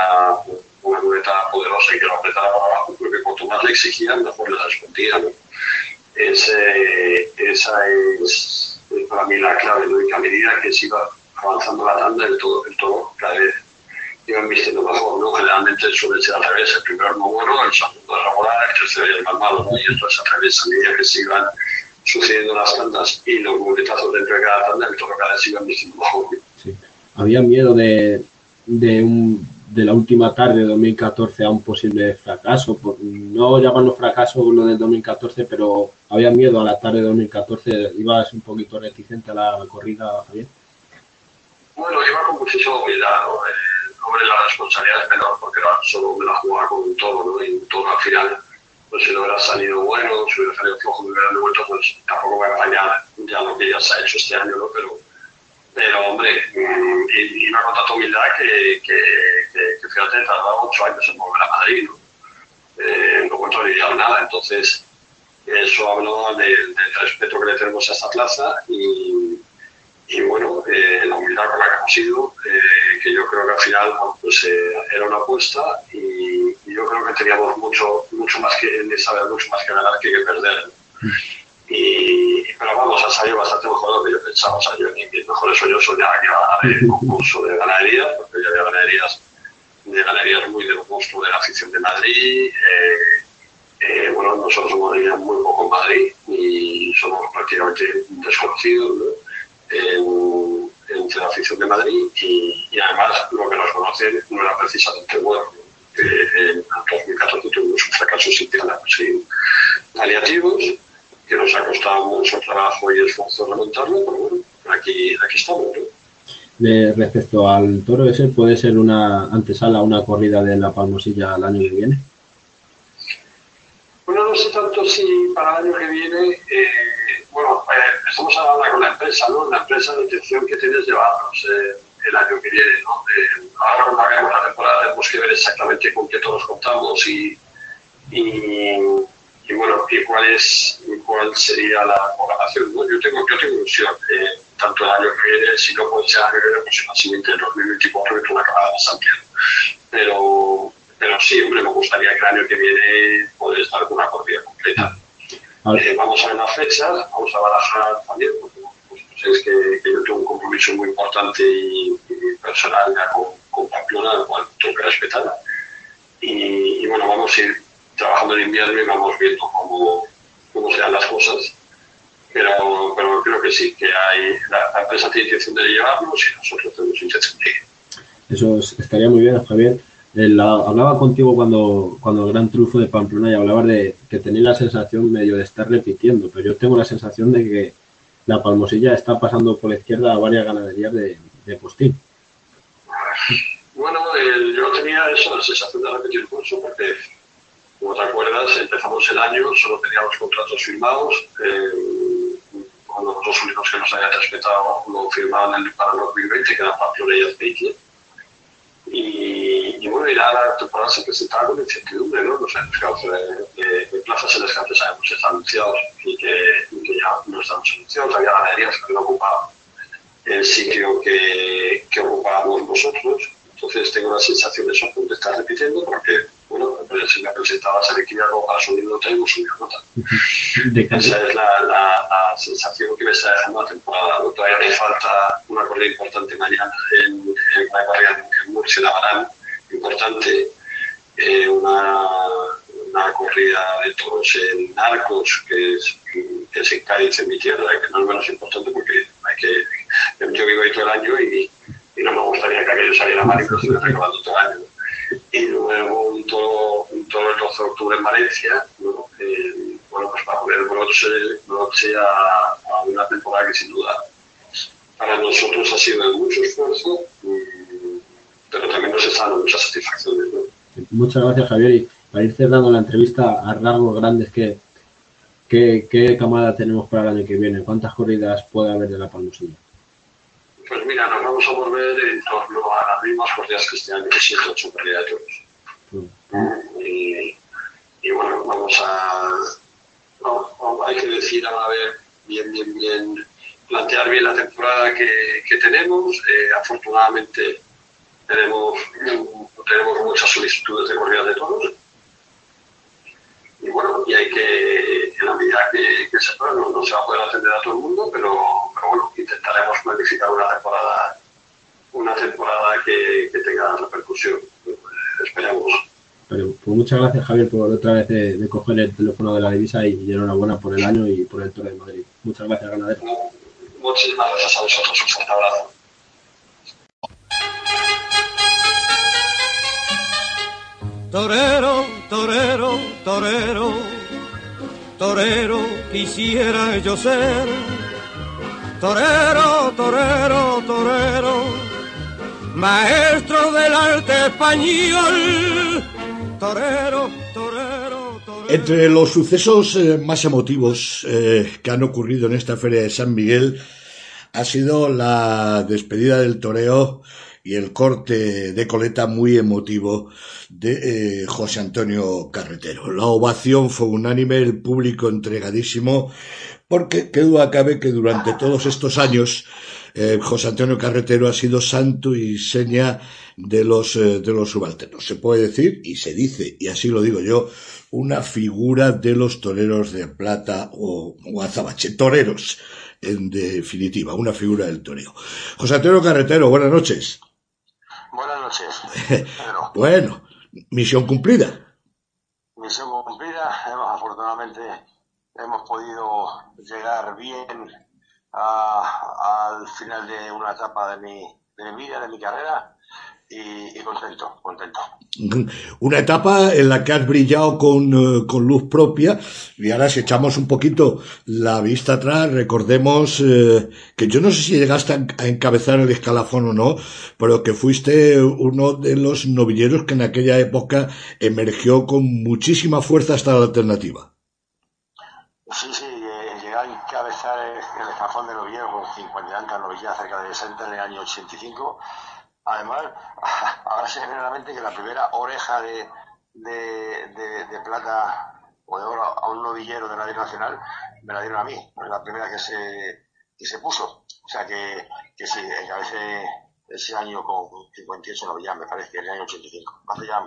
una muleta poderosa y que lo apretara para abajo, porque cuanto más le exigían, mejor le respondía, ¿no? Ese, esa es para mí la clave, ¿no? Y que a medida que se iba avanzando la tanda, el todo, el todo cada vez iban vistiendo mejor, ¿no? Generalmente suele ser al revés, el primero no bueno, el segundo regular, el tercero el más malo, ¿no? Y esto es al revés, a medida que se iban sucediendo las tandas y los muletazos dentro de cada tanda, el toro cada vez se iban vistiendo mejor. Sí. Había miedo de, de, un, de la última tarde de 2014 a un posible fracaso, por, no llamarlo fracaso lo del 2014, pero había miedo a la tarde de 2014, ibas un poquito reticente a la corrida, Javier. Bueno, iba con muchísimo cuidado. Eh, hombre, la responsabilidad es menor porque era solo me la jugaba con un toro, ¿no? Y un toro al final, pues si no hubiera salido bueno, si hubiera salido flojo, me hubieran devuelto, pues tampoco voy a apañar ya lo que ya se ha hecho este año, ¿no? Pero, pero hombre, mmm, iba con tanta humildad que, que, que, que fíjate, tardaba ocho años en volver a Madrid, ¿no? Eh, no cuento ni nada, entonces eso habló del, del respeto que le tenemos a esta plaza y y bueno, eh, la humildad con la que hemos ido, eh, que yo creo que al final bueno, pues, eh, era una apuesta y, y, yo creo que teníamos mucho, mucho más que saber mucho más que ganar que, que perder. Y, pero vamos, ha salido bastante mejor de lo que yo pensaba. O sea, yo ni mis mejores sueños soñaba que iba a ganar el concurso de ganaderías, porque ya había ganaderías, de ganaderías muy del gusto de la afición de Madrid. bueno, nosotros somos muy poco en Madrid y somos prácticamente desconocidos. ¿no? En, entre la afición de Madrid y, y, además lo que nos conocen no era precisamente bueno. Eh, en 2014 tuvimos un fracaso sin, sin paliativos que nos ha costado mucho trabajo y esfuerzo remontarlo, pero bueno, aquí, aquí estamos. ¿no? De, respecto al toro ese, ¿puede ser una antesala, una corrida de la Palmosilla el año que viene? Bueno, no sé tanto si para el año que viene eh, bueno, eh, estamos hablando con la empresa, ¿no? La empresa de intención que tienes llevarnos eh, el año que viene, ¿no? Eh, ahora cuando acabemos la temporada tenemos que ver exactamente con qué todos contamos y, bueno, y cuál, es, cuál sería la programación. Yo tengo, yo tengo ilusión, eh, tanto el año que viene, si no puede ser el año que viene, pues fácilmente en 2024 que la acabas de Santiago. Pero, pero sí, hombre, me gustaría que el año que viene poder con una corrida completa. Eh, vamos a ver las fechas, vamos a barajar también, porque pues, pues que, que, yo tengo un compromiso muy importante y, y personal ya con, con Pamplona, el cual tengo que respetar. y, bueno, vamos a ir trabajando en invierno y vamos viendo cómo, cómo se dan las cosas. Pero, pero creo que sí, que hay, la, empresa tiene intención de llevarnos y nosotros tenemos intención de ir. Eso estaría muy bien, Javier. Hablaba contigo cuando, cuando el Gran Trufo de Pamplona y hablabas de que tenía la sensación medio de estar repitiendo, pero yo tengo la sensación de que la Palmosilla está pasando por la izquierda a varias ganaderías de, de postín. Bueno, yo tenía esa sensación de repetir curso porque, como te acuerdas, empezamos el año, solo teníamos contratos firmados. Eh, cuando los dos únicos que nos habían respetado lo firmaban para el 2020, que eran Pamplona y Azpeitia. Y, bueno, ya la temporada se presentaba con incertidumbre, ¿no? Los años de, de, plazas en las que sabemos que están anunciados y que, ya no estamos anunciados. Había ganaderías que no ocupaban el sitio que, que ocupábamos nosotros entonces tengo la sensación de eso de estar repitiendo porque, bueno, si me presentaba ser equilibrado para subir nota y no subir nota. Esa es la, la, sensación que me está dejando la temporada. Todavía me falta una corrida importante mañana en, en una corrida en Murcia, la importante, eh, una, una corrida de toros en Arcos, que es, que es en Cádiz, en mi tierra, que no es menos importante porque hay que, yo vivo ahí todo el año y y no me gustaría que aquello saliera mal y lo estuviera recordando todo el año. Y luego un toro, un toro el 12 de octubre en Valencia, eh, bueno, pues para poner broche, broche a, a, una temporada que sin duda para nosotros ha sido de mucho esfuerzo, pero también nos está dando muchas satisfacciones. ¿no? Muchas gracias, Javier. Y para ir cerrando la entrevista a rasgos grandes, ¿qué, qué, qué camada tenemos para el año que viene? ¿Cuántas corridas puede haber de la Palmosilla? Pues mira, nos vamos a volver en torno a las mismas corridas que este año, 7 8 corridas de toros. Y, y, bueno, vamos a. No, hay que decir, a ver, bien, bien, bien, plantear bien la temporada que, que tenemos. Eh, afortunadamente tenemos, tenemos muchas solicitudes de corridas de toros y bueno, y hay que, en la medida que, que se pueda, no, no, se va a poder atender a todo el mundo, pero, pero bueno, intentaremos planificar una temporada, una temporada que, que tenga repercusión. Esperamos. Pues muchas gracias, Javier, por otra vez de, de, coger el teléfono de la divisa y enhorabuena por el año y por el Toro de Madrid. Muchas gracias, ganadero. Muchísimas gracias a vosotros. Un fuerte abrazo. Torero, torero, torero, torero quisiera yo ser. Torero, torero, torero, maestro del arte español. Torero, torero, torero. Entre los sucesos eh, más emotivos eh, que han ocurrido en esta feria de San Miguel ha sido la despedida del toreo y el corte de coleta muy emotivo de eh, José Antonio Carretero. La ovación fue unánime, el público entregadísimo, porque qué duda cabe que durante todos estos años eh, José Antonio Carretero ha sido santo y seña de los, eh, de los subalternos. Se puede decir, y se dice, y así lo digo yo, una figura de los toreros de plata o, o azabache, toreros, en definitiva, una figura del toreo. José Antonio Carretero, buenas noches. Buenas noches. Pedro. bueno, misión cumplida. Misión cumplida. Hemos, afortunadamente hemos podido llegar bien al final de una etapa de mi, de mi vida, de mi carrera y, y, contento, contento. Una etapa en la que has brillado con, uh, con, luz propia y ahora si echamos un poquito la vista atrás, recordemos uh, que yo no sé si llegaste a encabezar el escalafón o no, pero que fuiste uno de los novilleros que en aquella época emergió con muchísima fuerza hasta la alternativa. Sí, sí, eh, llegué a encabezar el, el escalafón de novilleros con 50 años novilleros cerca de 60 en el año 85 Además, ahora se viene a la mente que la primera oreja de, de, de, de plata o de oro a un novillero de la Ley Nacional me la dieron a mí, la primera que se, que se puso. O sea que, que sí, encabecé ese año con 58 novillas, me parece que en el año 85. Hace ya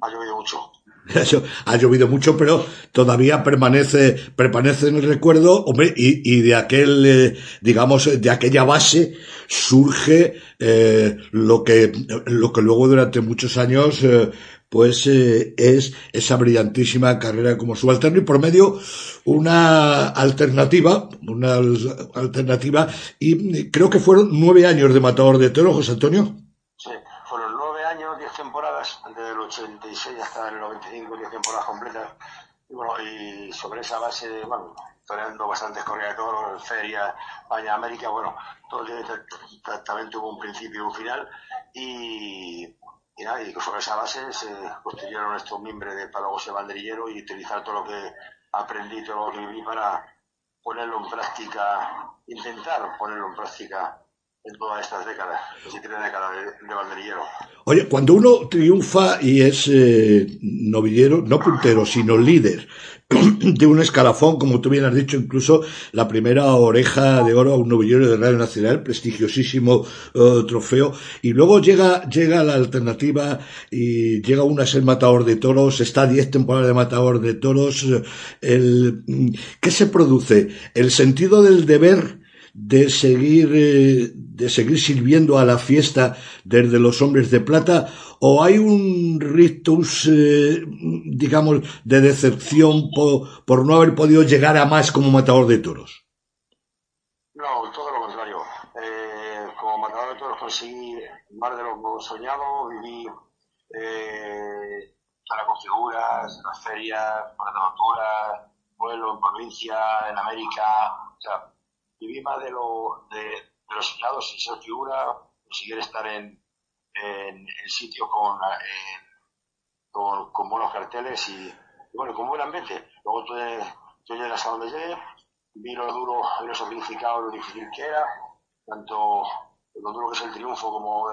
ha llovido mucho. ha llovido mucho, pero todavía permanece, permanece en el recuerdo, hombre, y, y de aquel, eh, digamos, de aquella base surge eh, lo que, lo que luego durante muchos años eh, pues eh, es esa brillantísima carrera como subalterno y por medio una alternativa, una alternativa, y creo que fueron nueve años de matador de toro, José Antonio. Sí, fueron nueve años, diez temporadas, desde el 86 hasta el 95, diez temporadas completas. Y bueno, y sobre esa base, bueno, toreando bastantes corridas de toros, ferias, España, América, bueno, todo también tuvo un principio y un final. Y, y y sobre esa base se construyeron estos miembros de Palagos y Banderillero y utilizar todo lo que aprendí, todo lo que viví para ponerlo en práctica, intentar ponerlo en práctica en todas estas décadas, décadas de. Oye, cuando uno triunfa y es eh, novillero, no puntero, sino líder de un escalafón, como tú bien has dicho, incluso la primera oreja de oro a un novillero de Radio Nacional, prestigiosísimo eh, trofeo, y luego llega, llega la alternativa y llega una a ser matador de toros, está diez temporadas de matador de toros, el, ¿qué se produce? El sentido del deber de seguir, eh, de seguir sirviendo a la fiesta desde los hombres de plata o hay un rictus, eh, digamos, de decepción por, por, no haber podido llegar a más como matador de toros? No, todo lo contrario. Eh, como matador de toros conseguí más de lo soñado, viví eh, con figuras, las ferias, por la pueblo, en provincia, en América, viví más de lo, de, de lo soñado sin ser figura, conseguir estar en, en, el sitio con, con, con, buenos carteles y, bueno, con buen ambiente. Luego tú, tú llegas a donde llegué, vi lo duro y lo sacrificado, lo difícil que era, tanto lo duro que es el triunfo como,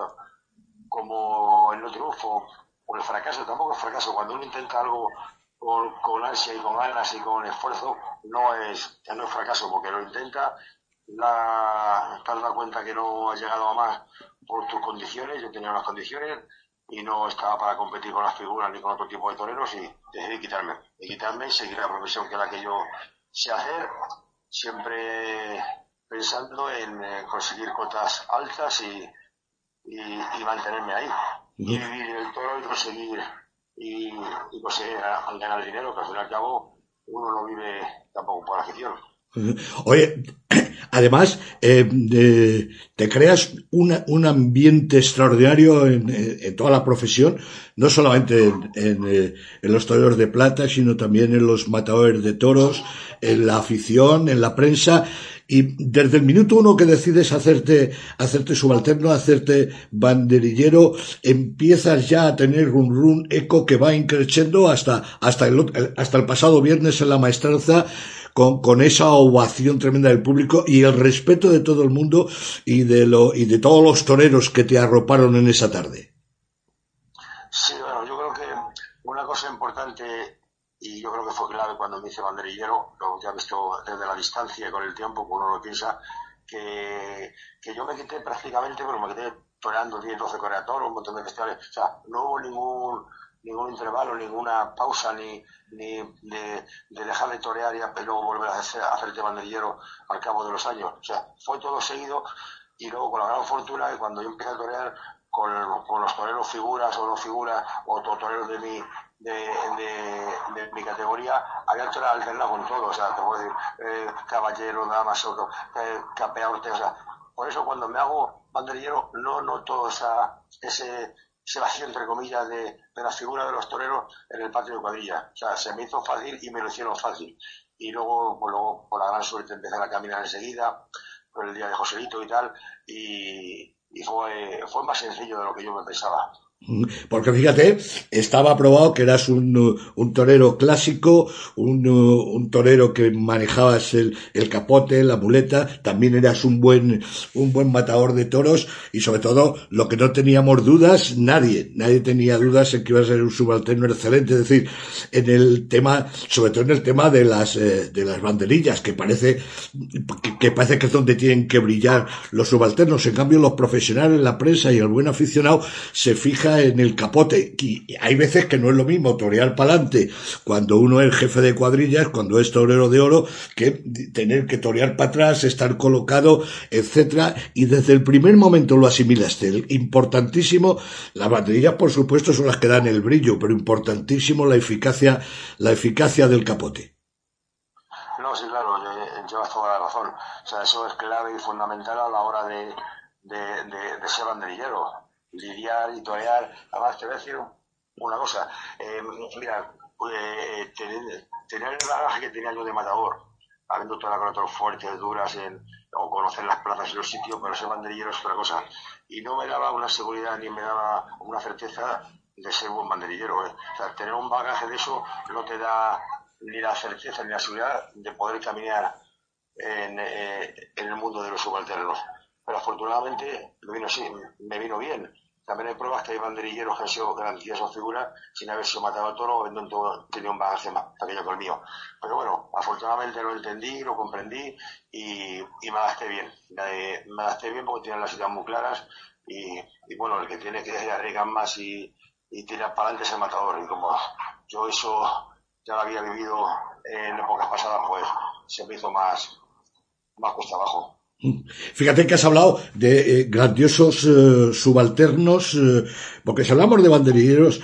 como el no triunfo, o el fracaso, tampoco es fracaso, cuando uno intenta algo con, con, ansia y con ganas y con esfuerzo, no es, ya no es fracaso, porque lo intenta, la, te has dado cuenta que no has llegado a más por tus condiciones, yo tenía unas condiciones y no estaba para competir con las figuras ni con otro tipo de toreros y decidí quitarme, y quitarme y seguir la profesión que la que yo sé hacer, siempre pensando en eh, conseguir cotas altas y, y, mantenerme ahí. Y vivir el toro y conseguir, y, y conseguir ganar dinero, que al fin y al cabo uno no vive tampoco por afición. Oye, además, eh, te creas un ambiente extraordinario en, toda la profesión, no solamente en, los toreros de plata, sino también en los matadores de toros, en la afición, en la prensa. Y desde el minuto uno que decides hacerte, hacerte subalterno, hacerte banderillero, empiezas ya a tener un run eco que va increciendo hasta, hasta el, hasta el pasado viernes en la maestranza, con, con esa ovación tremenda del público y el respeto de todo el mundo y de, lo, y de todos los toreros que te arroparon en esa tarde. Sí, bueno, yo creo que una cosa importante y yo creo que fue clave cuando me hice banderillero, lo ya visto desde la distancia y con el tiempo, uno lo piensa, que, que yo me quité prácticamente, bueno, me quedé toreando 10, 12 toros, un montón de festivales, o sea, no hubo ningún ningún intervalo, ninguna pausa, ni, ni de, dejar de torear y luego volver a hacer, a hacer banderillero al cabo de los años. O sea, fue todo seguido y luego con la gran fortuna que cuando yo empecé a torear con, con los toreros figuras o no figuras o toreros de mi, de, de, mi categoría, había alternado con todo, o sea, te puedo decir, eh, caballero, damas, otro, eh, capeador, o sea, por eso cuando me hago banderillero no noto esa, ese, se vacío, entre comillas, de, de la figura de los toreros en el patio de cuadrilla. O sea, se me hizo fácil y me lo hicieron fácil. Y luego, pues luego, por la gran suerte, empecé a caminar enseguida, por el día de Joselito y tal, y, y fue, fue más sencillo de lo que yo me pensaba. Porque fíjate, estaba probado que eras un, un torero clásico, un, un, torero que manejabas el, el, capote, la muleta, también eras un buen, un buen matador de toros y sobre todo lo que no teníamos dudas, nadie, nadie tenía dudas en que iba a ser un subalterno excelente, es decir, en el tema, sobre todo en el tema de las, eh, de las banderillas, que parece, que, que, parece que es donde tienen que brillar los subalternos, en cambio los profesionales, la prensa y el buen aficionado se fija en el capote. Y hay veces que no es lo mismo torear para adelante cuando uno es jefe de cuadrillas, cuando es torero de oro, que tener que torear para atrás, estar colocado, etcétera. Y desde el primer momento lo asimilaste. Importantísimo, las banderillas, por supuesto, son las que dan el brillo, pero importantísimo la eficacia, la eficacia del capote. No, sí, claro, llevas toda la razón. O sea, eso es clave y fundamental a la hora de, de, ser banderillero. Lidiar y torear. Además, te voy a decir una cosa. Eh, mira, eh, tener, tener, el bagaje que tenía yo de matador, habiendo todas las fuertes, duras, en, o conocer las plazas y los sitios, pero ser banderillero es otra cosa. Y no me daba una seguridad ni me daba una certeza de ser buen banderillero. ¿eh? O sea, tener un bagaje de eso no te da ni la certeza ni la seguridad de poder caminar en, en el mundo de los subalternos. Pero afortunadamente me vino, sí, me vino bien. También hay pruebas que hay banderilleros que han sido grandiosos figuras sin haber sido matado al toro o habiendo tenido un bagaje más pequeño que el mío. Pero bueno, afortunadamente lo entendí, lo comprendí y, y me adapté bien. Me, me adapté bien porque tienen las ideas muy claras y, y bueno, el que tiene que arriesgar más y, y tirar para adelante es el matador. Y como yo eso ya lo había vivido en épocas pasadas, pues se me hizo más, más cuesta abajo. Fíjate que has hablado de eh, grandiosos eh, subalternos, eh, porque si hablamos de banderilleros,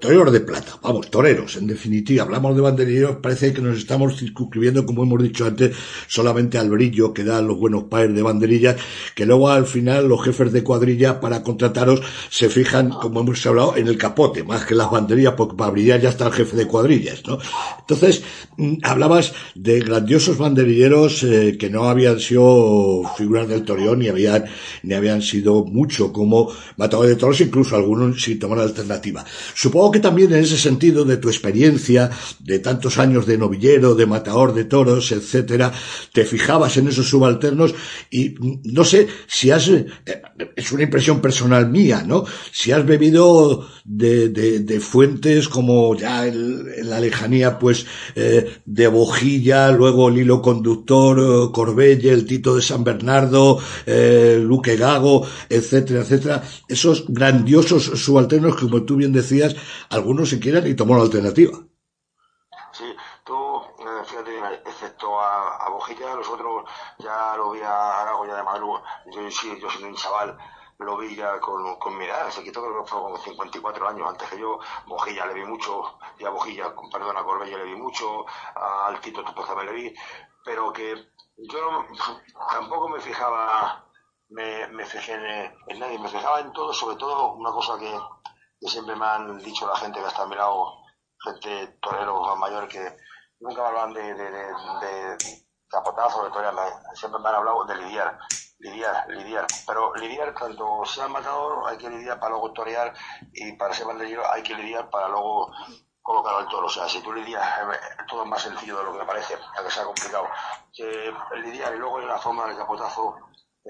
toreros de plata, vamos, toreros, en definitiva, hablamos de banderilleros, parece que nos estamos circunscribiendo, como hemos dicho antes, solamente al brillo que dan los buenos padres de banderillas, que luego al final los jefes de cuadrilla para contrataros se fijan, como hemos hablado, en el capote, más que las banderillas, porque para brillar ya está el jefe de cuadrillas, ¿no? Entonces, mm, hablabas de grandiosos banderilleros que no habían sido figuras del Torión ni habían, ni habían sido mucho como matadores de toros, incluso algunos sin tomar alternativa. Supongo que también en ese sentido de tu experiencia, de tantos años de novillero, de matador de toros, etcétera, te fijabas en esos subalternos y no sé si has, eh, es una impresión personal mía, ¿no? Si has bebido de, de, fuentes como ya en, la lejanía, pues, eh, de Bojilla, luego el hilo conductor, eh, Corbelle, el Tito de San Bernardo, eh, Luque Gago, etcétera, etcétera, esos grandiosos subalternos que, como tú bien decías, algunos se quieran y tomó la alternativa. Sí, tú, eh, fíjate, excepto a, Bojilla, los otros ya lo vi a Arago ya de Madrid, yo sí, yo soy un chaval, lo vi ya con, con mi edad, se quitó creo que fue con 54 años antes que yo, Bojilla le vi mucho, y a Bojilla, perdón, a Corbella le vi mucho, al Tito también le vi, pero que yo tampoco me fijaba, me, me fijé en, nadie, me fijaba en todo, sobre todo una cosa que, siempre me han dicho la gente que está a mi lado, gente torero mayor, que nunca me hablan de, de, de, de capotazo, de torear, siempre me han hablado de lidiar, lidiar, lidiar. Pero lidiar, tanto sea matador, hay que lidiar para luego torear y para ser banderillero hay que lidiar para luego colocado el toro. O sea, si tú lidias, eh, todo es más sencillo de lo que me parece, aunque sea complicado. Que lidiar y luego la forma del capotazo,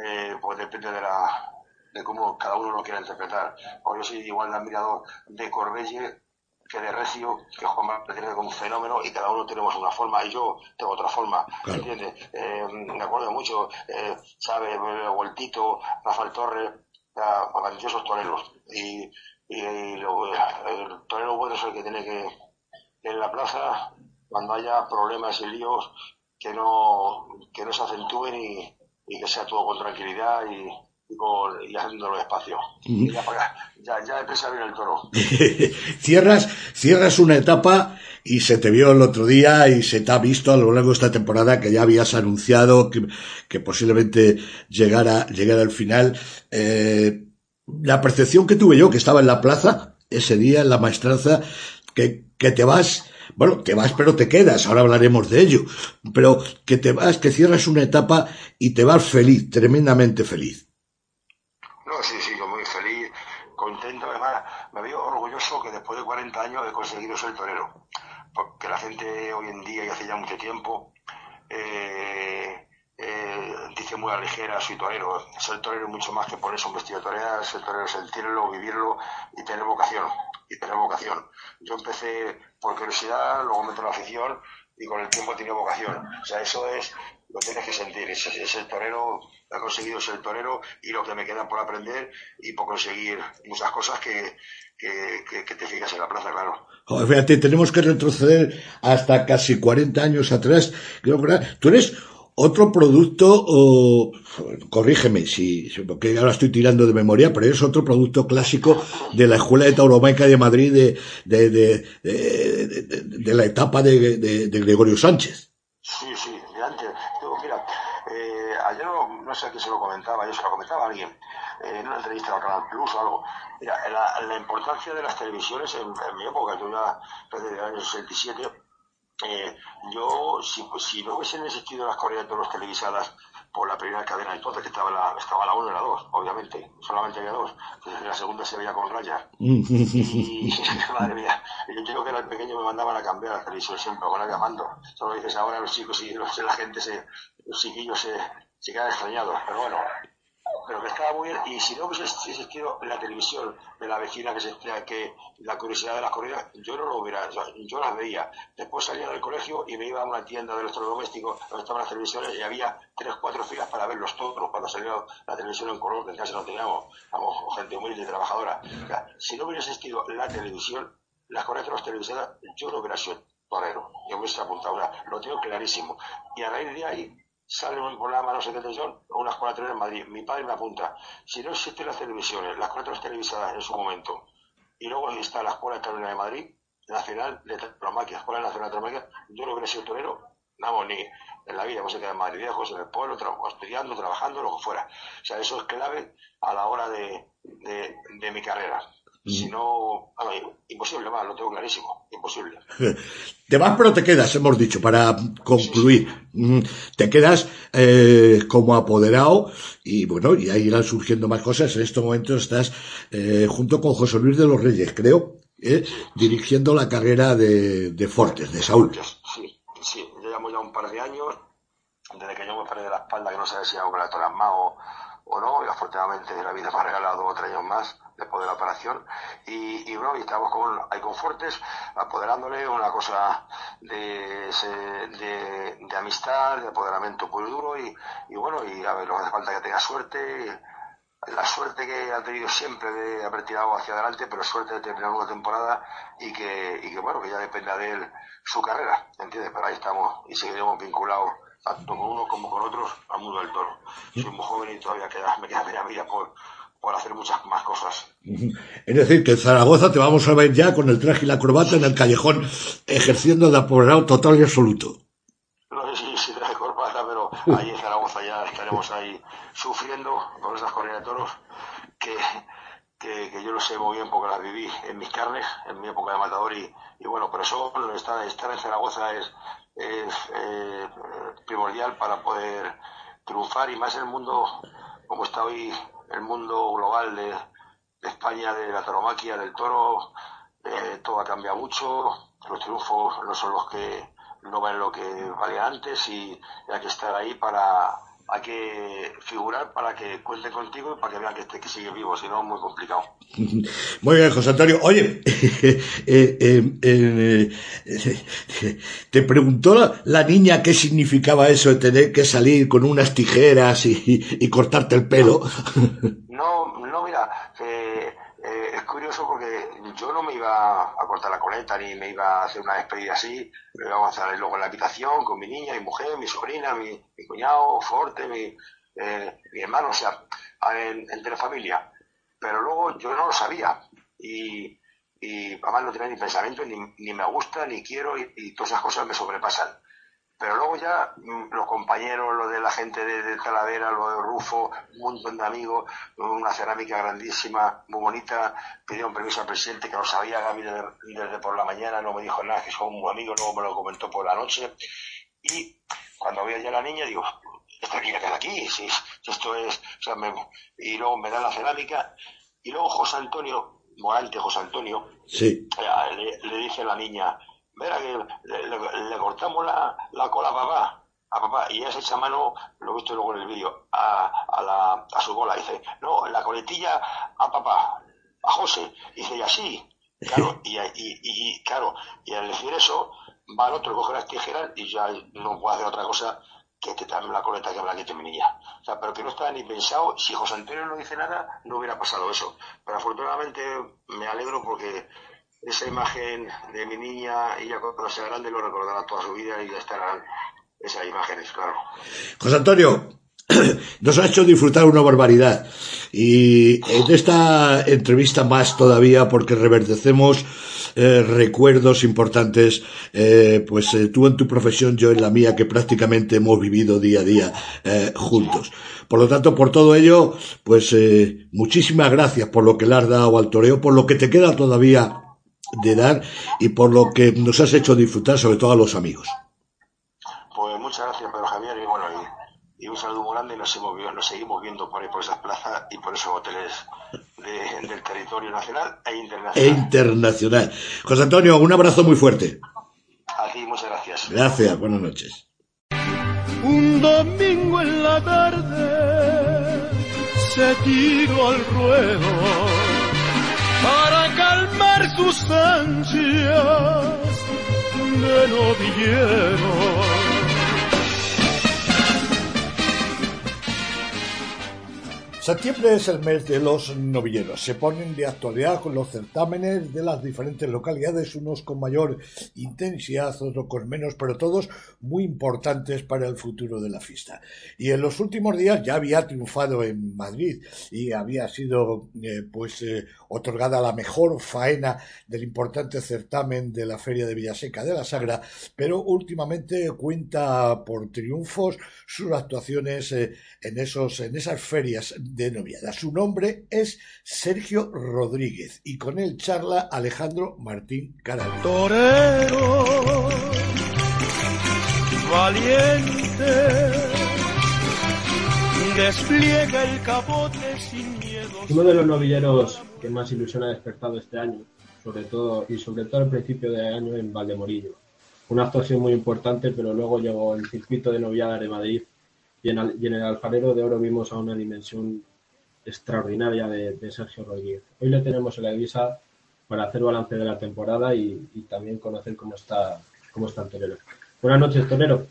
eh, pues depende de la de cómo cada uno lo quiera interpretar. O yo soy igual de admirador de Corbelle que de Recio, que Juan tiene como un fenómeno y cada uno tenemos una forma y yo tengo otra forma, ¿entiendes? Eh, me acuerdo mucho, eh, ¿sabes? Vueltito, Rafael Torres, maravillosos toreros. Y y, lo, el torero bueno es el que tiene que, en la plaza, cuando haya problemas y líos, que no, que no se acentúen y, y que sea todo con tranquilidad y, y, con, y haciéndolo despacio. Y ya, ya, ya empieza bien el toro. cierras, cierras una etapa y se te vio el otro día y se te ha visto a lo largo de esta temporada que ya habías anunciado que, que posiblemente llegara, llegara al final. Eh, la percepción que tuve yo, que estaba en la plaza ese día, en la maestranza, que, que te vas, bueno, te vas pero te quedas, ahora hablaremos de ello, pero que te vas, que cierras una etapa y te vas feliz, tremendamente feliz. No, sí, sí, yo muy feliz, contento, además, me veo orgulloso que después de 40 años he conseguido ser torero, porque la gente hoy en día y hace ya mucho tiempo, eh, eh, dice muy a ligera, soy torero. Ser torero es mucho más que ponerse un vestido de torear, ser torero es sentirlo, vivirlo y tener vocación. Y tener vocación. Yo empecé por curiosidad, luego me entró la afición y con el tiempo ha tenido vocación. O sea, eso es, lo tienes que sentir. Es, el torero, ha conseguido ser torero y lo que me queda por aprender y por conseguir muchas cosas que, que, que, te fijas en la plaza, claro. fíjate, tenemos que retroceder hasta casi 40 años atrás. Creo que tú eres otro producto, o, corrígeme si, porque ahora estoy tirando de memoria, pero es otro producto clásico de la Escuela de Tauromaica de Madrid de, de, de, de la etapa de, Gregorio Sánchez. Sí, sí, de antes. mira, eh, ayer no, sé a quién se lo comentaba, yo se lo comentaba a alguien eh, en una entrevista a Canal Plus o algo. Mira, la, importancia de las televisiones en, mi época, yo ya desde el año 67, eh, yo, si, si, no hubiesen existido las toros televisadas por la primera cadena entonces, que estaba la, estaba la 1 y la 2, obviamente, solamente había dos, entonces la segunda se veía con rayas. y, madre mía, yo creo que era el pequeño me mandaban a cambiar la televisión siempre, con el mando. Solo dices ahora los chicos y los, la gente, se, los chiquillos se, se quedan extrañados, pero bueno, pero que estaba muy bien. Y si no hubiese existido la televisión de la vecina que se que la curiosidad de las corridas, yo no lo hubiera, yo las veía. Después salía del colegio y me iba a una tienda de electrodomésticos donde estaban las televisiones y había tres, cuatro filas para ver los toros cuando salió la televisión en color, que en casa no teníamos, vamos, gente humilde y trabajadora. si no hubiera existido la televisión, las corridas de los televisadas, yo no hubiera sido torero. Yo me hubiese apuntado una, lo tengo clarísimo. Y a raíz de ahí, sale un programa, no sé qué televisión, o unas cuatro en Madrid. Mi padre me apunta, si no existen las televisiones, las cuatro televisadas en su momento, y luego está la Escuela de Madrid, Nacional de Tauromaquia, Escuela Nacional de Tauromaquia, yo no hubiera sido torero, vamos, ni en la vida, hemos quedado en Madrid viejos, en el pueblo, estudiando, trabajando, lo que fuera. O sea, eso es clave a la hora de, de mi carrera. Si no, imposible, más, lo tengo clarísimo, imposible. Te vas pero te quedas, hemos dicho, para concluir. Mm, te quedas eh, como apoderado y bueno, y ahí irán surgiendo más cosas. En estos momentos estás eh, junto con José Luis de los Reyes, creo, eh, dirigiendo la carrera de, de Fortes, de Saúl. Sí, sí, llevamos ya un par de años, desde que yo me perdí de la espalda, que no sé si hago con la toras o, o no, y afortunadamente la vida me ha regalado otro año más después de la operación y, bueno, y estamos con, Fuertes apoderándole una cosa de, de, amistad, de apoderamiento puro y duro y, y bueno, y a ver, lo que hace falta que tenga suerte, la suerte que ha tenido siempre de haber tirado hacia adelante, pero suerte de terminar una temporada y que, y que bueno, que ya dependa de él su carrera, ¿entiendes? Pero ahí estamos y seguiremos vinculados tanto con uno como con otros al mundo del toro. Soy muy joven y todavía queda, me queda media vida por, por hacer muchas más cosas. Es decir, que en Zaragoza te vamos a ver ya con el traje y la corbata en el callejón ejerciendo de apoderado total y absoluto. No sé si, si traje corbata, pero ahí en Zaragoza ya estaremos ahí sufriendo con esas corridas de toros que, que, yo lo sé muy bien porque las viví en mis carnes, en mi época de matador y, y bueno, pero eso, estar, estar en Zaragoza es, es eh, primordial para poder triunfar y más en el mundo como está hoy el mundo global de, España, de la tauromaquia, del toro, eh, todo ha cambiado mucho, los triunfos no son los que no ven lo que valía antes y hay que estar ahí para, hay que figurar para que cuente contigo y para que vean que, este, que sigue vivo, si no, muy complicado. Muy bien, José Antonio. Oye, eh, eh, eh, te preguntó la niña qué significaba eso de tener que salir con unas tijeras y, y cortarte el pelo. No, no, mira, es curioso porque yo no me iba a cortar la coleta ni me iba a hacer una despedida así, me iba a hacer luego en la habitación con mi niña, mi mujer, mi sobrina, mi, cuñado, Forte, mi, eh, mi hermano, o sea, entre la familia. Pero luego yo no lo sabía y, y además no tenía ni pensamiento, ni, ni me gusta, ni quiero y todas esas cosas me sobrepasan. Pero luego ya mm, los compañeros, lo de la gente de, Talavera, lo de Rufo, un montón de amigos, una cerámica grandísima, muy bonita, pidieron permiso al presidente que no sabía Gaby desde, por la mañana, no me dijo nada, que son muy amigos, luego me lo comentó por la noche. Y cuando vi ya a la niña, digo, esta niña queda aquí, si, esto es, o sea, y luego me da la cerámica, y luego José Antonio, Morante José Antonio, sí. Eh, le, le dice a la niña, Mira que le, cortamos la, la, cola a papá, a papá, y ella se echa mano, lo he visto luego en el vídeo, a, a, la, a su cola. Dice, no, la coletilla a papá, a José. Dice, y así. Claro, y, y, y, claro, y al decir eso, va al otro, coge las tijeras y ya no puede hacer otra cosa que quitarme la coleta que me la quite mi niña. O sea, pero que no estaba ni pensado, si José Antonio no dice nada, no hubiera pasado eso. Pero afortunadamente me alegro porque esa imagen de mi niña, ella cuando sea grande lo recordará toda su vida y ya estarán esas imágenes, claro. José Antonio, nos ha hecho disfrutar una barbaridad. Y en esta entrevista más todavía porque reverdecemos eh, recuerdos importantes, eh, pues eh, tú en tu profesión, yo en la mía, que prácticamente hemos vivido día a día juntos. Por lo tanto, por todo ello, pues muchísimas gracias por lo que le has dado al toreo, por lo que te queda todavía de dar y por lo que nos has hecho disfrutar, sobre todo a los amigos. Pues muchas gracias, Pedro Javier, y bueno, y, un saludo muy grande y nos, nos seguimos viendo por ahí, por esas plazas y por esos hoteles del territorio nacional e internacional. E internacional. José Antonio, un abrazo muy fuerte. A ti, muchas gracias. Gracias, buenas noches. Un domingo en la tarde se tiró al ruedo para calmar sus ansias de novillero Septiembre es el mes de los novilleros. Se ponen de actualidad con los certámenes de las diferentes localidades, unos con mayor intensidad, otros con menos, pero todos muy importantes para el futuro de la fiesta. Y en los últimos días ya había triunfado en Madrid y había sido eh, pues eh, otorgada la mejor faena del importante certamen de la Feria de Villaseca de la Sagra, pero últimamente cuenta por triunfos sus actuaciones eh, en esos en esas ferias de noviada. Su nombre es Sergio Rodríguez y con él charla Alejandro Martín Caral. Torero, valiente, despliega el capote sin miedo. Uno de los novilleros que más ilusión ha despertado este año, sobre todo y sobre todo al principio de año en Valdemorillo. Una actuación muy importante, pero luego llegó el circuito de noviada de Madrid y en, el alfarero de oro vimos a una dimensión extraordinaria de, Sergio Rodríguez. Hoy le tenemos en la divisa para hacer balance de la temporada y, también conocer cómo está, cómo está el torero. Buenas noches, torero.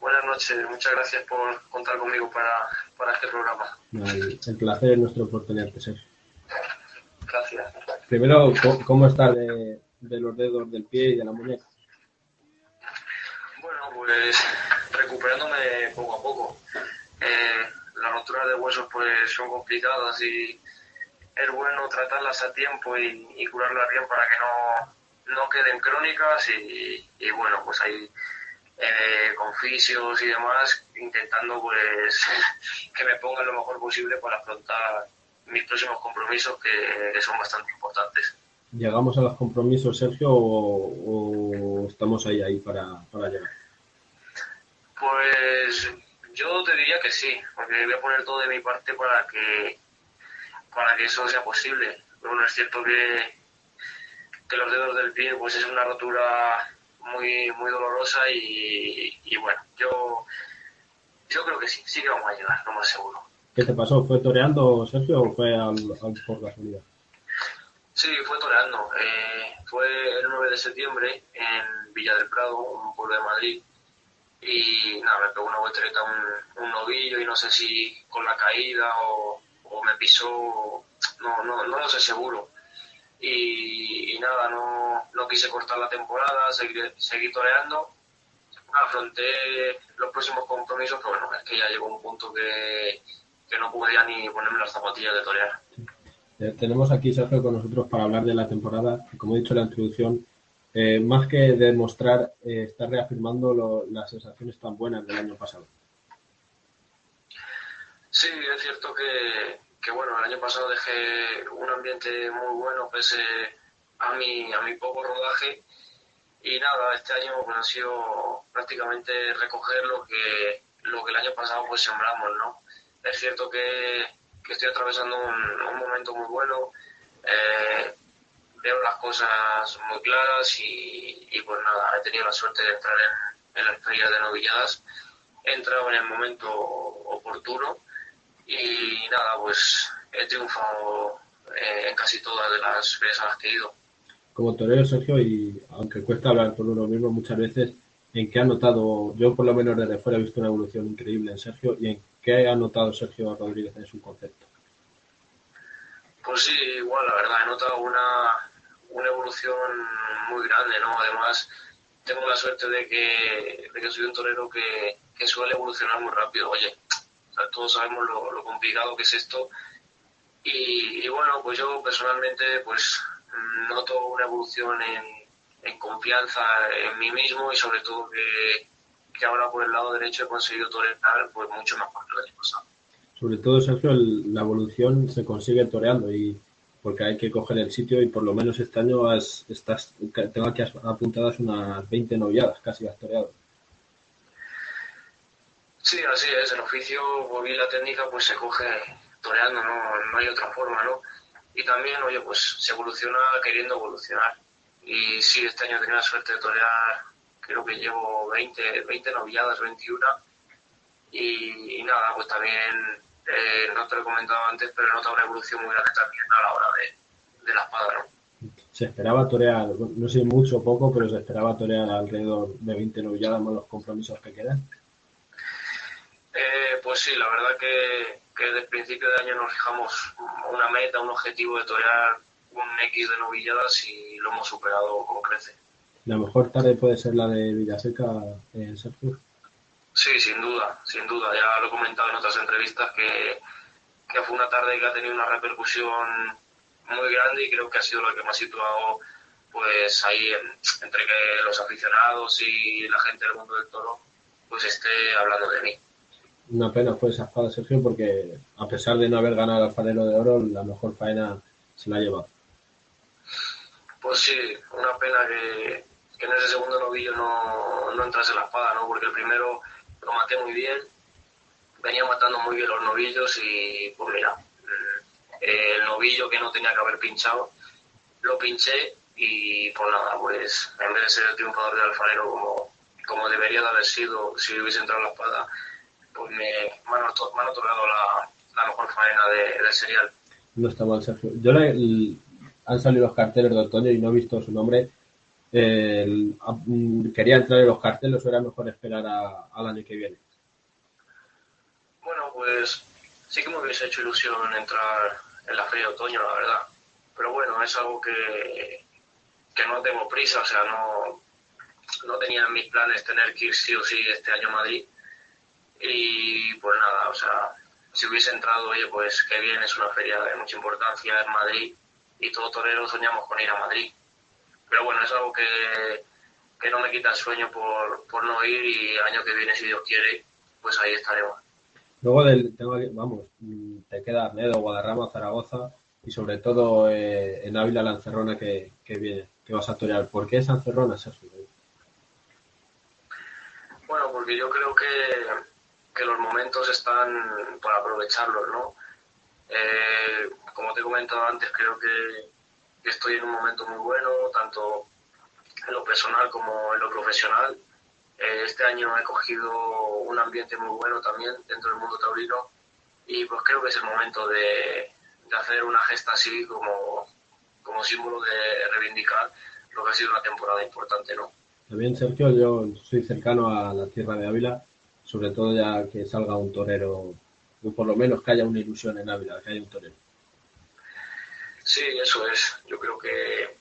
Buenas noches, muchas gracias por contar conmigo para, este programa. El, placer es nuestro por tenerte, Sergio. Gracias. Primero, ¿cómo está de, de los dedos del pie y de la muñeca? Bueno, pues recuperándome poco a poco. Eh, las roturas de huesos pues son complicadas y es bueno tratarlas a tiempo y, curarlas bien para que no, no queden crónicas y, bueno, pues ahí eh, con fisios y demás intentando pues que me pongan lo mejor posible para afrontar mis próximos compromisos que, son bastante importantes. ¿Llegamos a los compromisos, Sergio, o, estamos ahí, ahí para, para llegar? Pues yo te diría que sí, porque voy a poner todo de mi parte para que para que eso sea posible. Bueno, es cierto que, que los dedos del pie pues es una rotura muy muy dolorosa y, bueno, yo yo creo que sí, sí que vamos a llegar, lo más seguro. ¿Qué te pasó? ¿Fue toreando, Sergio, o fue al, por casualidad? Sí, fue toreando. Eh, fue el 9 de septiembre en Villa del Prado, un pueblo de Madrid y nada, me pegó una voltereta un, un novillo y no sé si con la caída o, me pisó, no, no, no lo sé seguro. Y, nada, no, no, quise cortar la temporada, seguí, seguí toreando, afronté los próximos compromisos, pero bueno, es que ya llegó un punto que, que no podía ni ponerme las zapatillas de torear. Eh, tenemos aquí Sergio con nosotros para hablar de la temporada. Como he dicho en la introducción, eh, más que demostrar, eh, está reafirmando las sensaciones tan buenas del año pasado. Sí, es cierto que, bueno, el año pasado dejé un ambiente muy bueno pese a mi, a mi poco rodaje y nada, este año ha sido prácticamente recoger lo que, lo que el año pasado pues sembramos, ¿no? Es cierto que, estoy atravesando un, momento muy bueno, eh, veo las cosas muy claras y, pues nada, he tenido la suerte de entrar en, en las ferias de novilladas, he entrado en el momento oportuno y nada, pues he triunfado eh, en casi todas de las ferias a las que he ido. como torero, Sergio, y aunque cuesta hablar por uno mismo muchas veces, en qué ha notado, yo por lo menos desde fuera he visto una evolución increíble en Sergio, y en qué ha notado Sergio Rodríguez en su concepto. Pues sí, igual, la verdad, he notado una, una evolución muy grande, ¿no? Además, tengo la suerte de que, de que soy un torero que, que suele evolucionar muy rápido. Oye, todos sabemos lo, lo, complicado que es esto. Y, y, bueno, pues yo personalmente pues noto una evolución en, en confianza en mí mismo y sobre todo que, que, ahora por el lado derecho he conseguido torear pues mucho mejor que el año pasado. Sobre todo, Sergio, el, la evolución se consigue toreando y porque hay que coger el sitio y por lo menos este año has, estás, tengo aquí apuntadas unas 20 noviadas, casi has toreado. Sí, así es, el oficio y la técnica pues se coge toreando, ¿no? no hay otra forma, ¿no? Y también, oye, pues se evoluciona queriendo evolucionar. Y sí, este año he tenido la suerte de torear, creo que llevo 20, 20 noviadas, 21. Y, y nada, pues también eh, no te lo he comentado antes, pero he notado una evolución muy grande también a la hora de, de la espada, ¿no? Se esperaba torear, no sé mucho o poco, pero se esperaba torear alrededor de 20 novilladas más los compromisos que quedan. Eh, pues sí, la verdad que, que desde el principio de año nos fijamos una meta, un objetivo de torear un X de novilladas y lo hemos superado con crece. La mejor tarde puede ser la de Villaseca, eh, Sergio. Sí, sin duda, sin duda. Ya lo he comentado en otras entrevistas que, que fue una tarde que ha tenido una repercusión muy grande y creo que ha sido lo que me ha situado pues ahí entre que los aficionados y la gente del mundo del toro pues esté hablando de mí. Una pena fue esa espada, Sergio, porque a pesar de no haber ganado el alfarero de oro, la mejor faena se la ha llevado. Pues sí, una pena que, que en ese segundo novillo no, no entrase la espada, ¿no? Porque el primero lo maté muy bien, venía matando muy bien los novillos y pues mira, el novillo que no tenía que haber pinchado, lo pinché y pues nada, pues en vez de ser el triunfador del alfarero como, como debería de haber sido si hubiese entrado la espada, pues me, me, han, me han otorgado la, la, mejor faena de, del serial. No está mal, Sergio. Yo le, han salido los carteles de otoño y no he visto su nombre. Eh, quería entrar en los carteles o era mejor esperar a, al año que viene? Bueno, pues sí que me hubiese hecho ilusión entrar en la feria de otoño, la verdad. Pero bueno, es algo que, que no tengo prisa, o sea, no, no tenía en mis planes tener que ir sí o sí este año a Madrid. Y pues nada, o sea, si hubiese entrado, oye, pues qué bien, es una feria de mucha importancia en Madrid y todo torero soñamos con ir a Madrid pero bueno, es algo que, que no me quita el sueño por, por, no ir y el año que viene, si Dios quiere, pues ahí estaremos. Luego del, tengo, vamos, te queda Arnedo, Guadarrama, Zaragoza y sobre todo eh, en Ávila Lancerrona que, que viene, que vas a torear. ¿Por qué Sancerrona, Sergio? Bueno, porque yo creo que, que los momentos están por aprovecharlos, ¿no? Eh, como te he comentado antes, creo que, que estoy en un momento muy bueno, tanto en lo personal como en lo profesional. Eh, este año he cogido un ambiente muy bueno también dentro del mundo taurino y pues creo que es el momento de, de hacer una gesta así como, como símbolo de reivindicar lo que ha sido una temporada importante, ¿no? También, Sergio, yo soy cercano a la tierra de Ávila, sobre todo ya que salga un torero, o por lo menos que haya una ilusión en Ávila, que haya un torero. Sí, eso es. Yo creo que,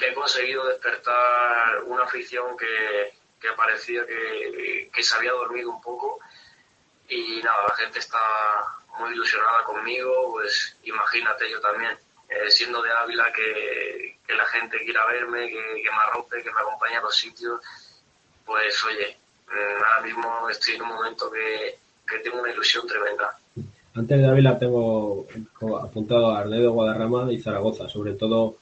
he conseguido despertar una afición que, que parecía que, que, se había dormido un poco y nada, la gente está muy ilusionada conmigo, pues imagínate yo también, eh, siendo de Ávila, que, que, la gente quiera verme, que, que me arrope, que me acompañe a los sitios, pues oye, mm, ahora mismo estoy en un momento que, que tengo una ilusión tremenda. Antes de Ávila tengo apuntado a Arnedo, Guadarrama y Zaragoza. Sobre todo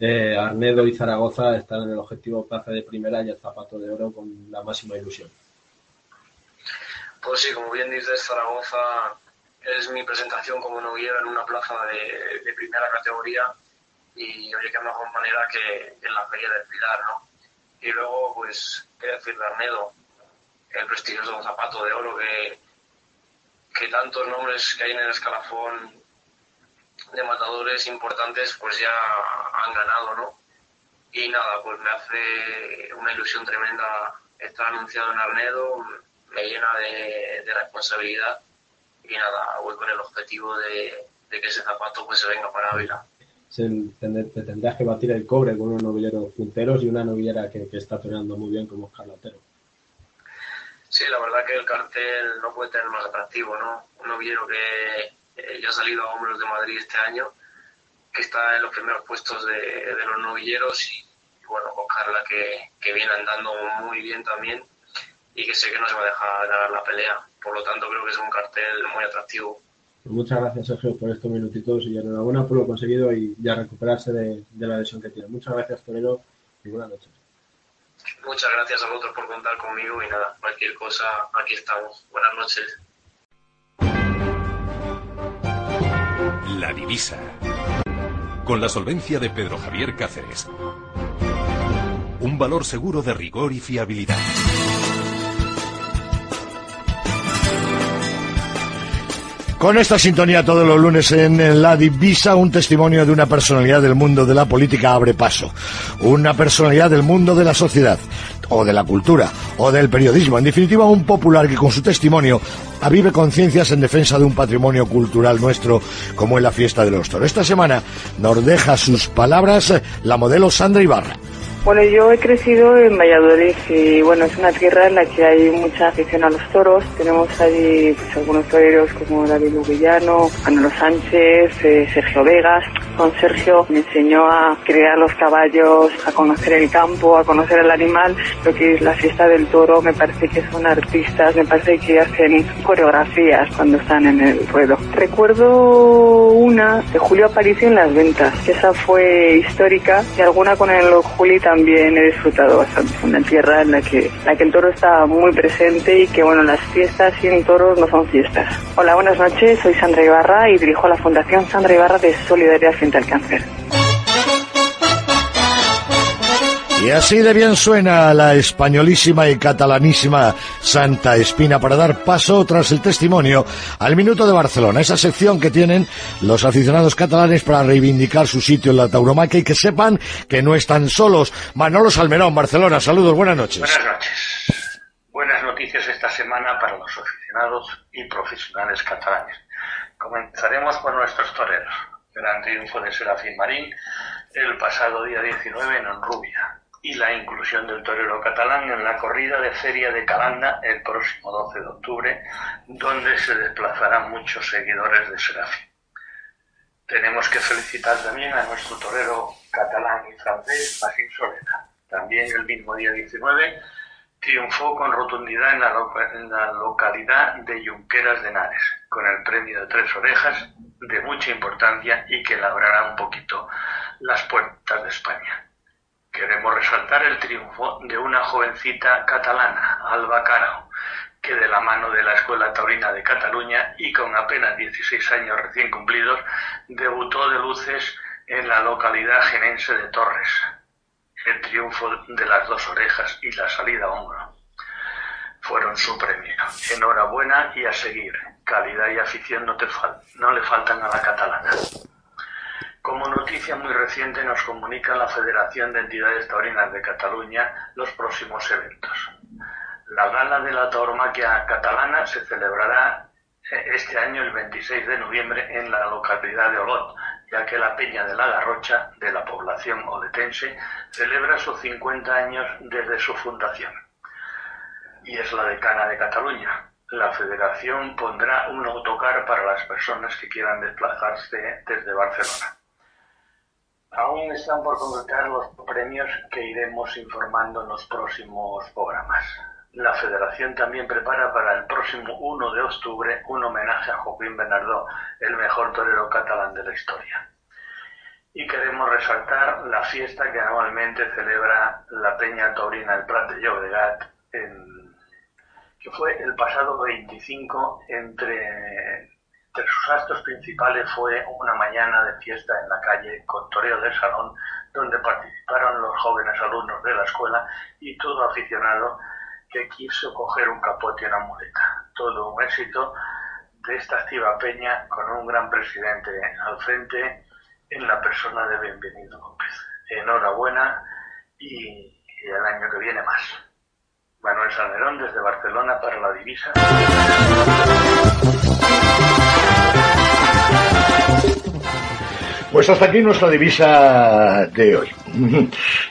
eh, Arnedo y Zaragoza están en el objetivo plaza de primera y el zapato de oro con la máxima ilusión. Pues sí, como bien dices, Zaragoza es mi presentación como noviera en una plaza de, primera categoría y oye, qué mejor manera que, que en la Feria del Pilar, ¿no? Y luego, pues, qué decir de Arnedo, el prestigioso zapato de oro que que tantos nombres que hay en el escalafón de matadores importantes pues ya han ganado, ¿no? y nada, pues me hace una ilusión tremenda estar anunciado en Arnedo, me llena de, responsabilidad y nada, voy con el objetivo de, que ese zapato pues se venga para Ávila. Te tendrás que batir el cobre con unos novilleros punteros y una novillera que, está toreando muy bien como Carlatero. Sí, la verdad que el cartel no puede tener más atractivo, ¿no? Un novillero que eh, ya ha salido a hombros de Madrid este año, que está en los primeros puestos de, los novilleros y, bueno, con Carla que, viene andando muy bien también y que sé que no se va a dejar ganar la pelea. Por lo tanto, creo que es un cartel muy atractivo. Pues muchas gracias, Sergio, por estos minutitos y enhorabuena por lo conseguido y ya recuperarse de, la lesión que tiene. Muchas gracias, Torero, y buenas noches. Muchas gracias a vosotros por contar conmigo y nada, cualquier cosa, aquí estamos. Buenas noches. La divisa. Con la solvencia de Pedro Javier Cáceres. Un valor seguro de rigor y fiabilidad. Con esta sintonía todos los lunes en La Divisa, un testimonio de una personalidad del mundo de la política abre paso. Una personalidad del mundo de la sociedad, o de la cultura, o del periodismo. En definitiva, un popular que con su testimonio avive conciencias en defensa de un patrimonio cultural nuestro, como en la fiesta de los toros. Esta semana nos deja sus palabras la modelo Sandra Ibarra. Bueno, yo he crecido en Valladolid y bueno, es una tierra en la que hay mucha afición a los toros. Tenemos allí pues, algunos toreros como David Uvillano, Manolo Sánchez, eh, Sergio Vegas. Con Sergio me enseñó a criar los caballos, a conocer el campo, a conocer el animal. Lo que es la fiesta del toro me parece que son artistas, me parece que hacen coreografías cuando están en el ruedo. Recuerdo una de Julio Aparicio en las ventas, que esa fue histórica y alguna con el Juli también también he disfrutado bastante. Una tierra en la que, la que el toro está muy presente y que, bueno, las fiestas sin toros no son fiestas. Hola, buenas noches. Soy Sandra Ibarra y dirijo la Fundación Sandra Ibarra de Solidaridad frente al Cáncer. Y así de bien suena la españolísima y catalanísima Santa Espina para dar paso tras el testimonio al Minuto de Barcelona, esa sección que tienen los aficionados catalanes para reivindicar su sitio en la tauromaquia y que sepan que no están solos. Manolo Salmerón, Barcelona, saludos, buenas noches. Buenas noches. Buenas noticias esta semana para los aficionados y profesionales catalanes. Comenzaremos por nuestros toreros. Gran triunfo de Serafín Marín el pasado día 19 en Honrubia y la inclusión del torero catalán en la corrida de Feria de Calanda el próximo 12 de octubre, donde se desplazarán muchos seguidores de Serafín. Tenemos que felicitar también a nuestro torero catalán y francés, Basín Solera. También el mismo día 19 triunfó con rotundidad en la, en la localidad de Junqueras de Henares, con el premio de tres orejas de mucha importancia y que labrará un poquito las puertas de España. Queremos resaltar el triunfo de una jovencita catalana, Alba Caro, que de la mano de la Escuela Taurina de Cataluña y con apenas 16 años recién cumplidos, debutó de luces en la localidad genense de Torres. El triunfo de las dos orejas y la salida a hombro fueron su premio. Enhorabuena y a seguir. Calidad y afición no, te no le faltan a la catalana. Como noticia muy reciente nos comunica la Federación de Entidades Taurinas de Cataluña los próximos eventos. La gala de la tauromaquia catalana se celebrará eh, este año el 26 de noviembre en la localidad de Olot, ya que la Peña de la Garrocha, de la población oletense, celebra sus 50 años desde su fundación. Y es la decana de Cataluña. La federación pondrá un autocar para las personas que quieran desplazarse desde Barcelona. Aún están por concretar los premios que iremos informando en los próximos programas. La Federación también prepara para el próximo 1 de octubre un homenaje a Joaquín Bernardo, el mejor torero catalán de la historia. Y queremos resaltar la fiesta que anualmente celebra la Peña Taurina del Prat de Llobregat, que fue el pasado 25 entre entre sus actos principales fue una mañana de fiesta en la calle con toreo del salón, donde participaron los jóvenes alumnos de la escuela y todo aficionado que quiso coger un capote y una muleta. Todo un éxito de esta activa peña con un gran presidente al frente en la persona de Bienvenido López. Enhorabuena y, el año que viene más. Manuel Salmerón desde Barcelona para la divisa. Pues hasta aquí nuestra divisa de hoy.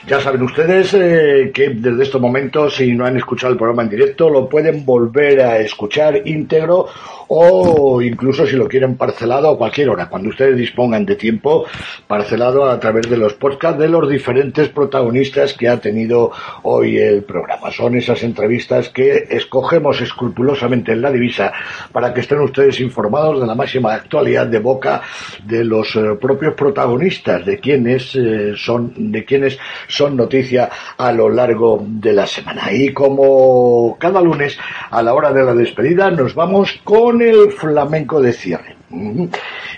Ya saben ustedes eh, que desde estos momentos, si no han escuchado el programa en directo, lo pueden volver a escuchar íntegro o incluso si lo quieren parcelado a cualquier hora, cuando ustedes dispongan de tiempo, parcelado a través de los podcasts de los diferentes protagonistas que ha tenido hoy el programa. Son esas entrevistas que escogemos escrupulosamente en la divisa para que estén ustedes informados de la máxima actualidad de boca de los eh, propios protagonistas, de quienes eh, son, de quienes son noticia a lo largo de la semana. Y como cada lunes, a la hora de la despedida, nos vamos con el flamenco de cierre.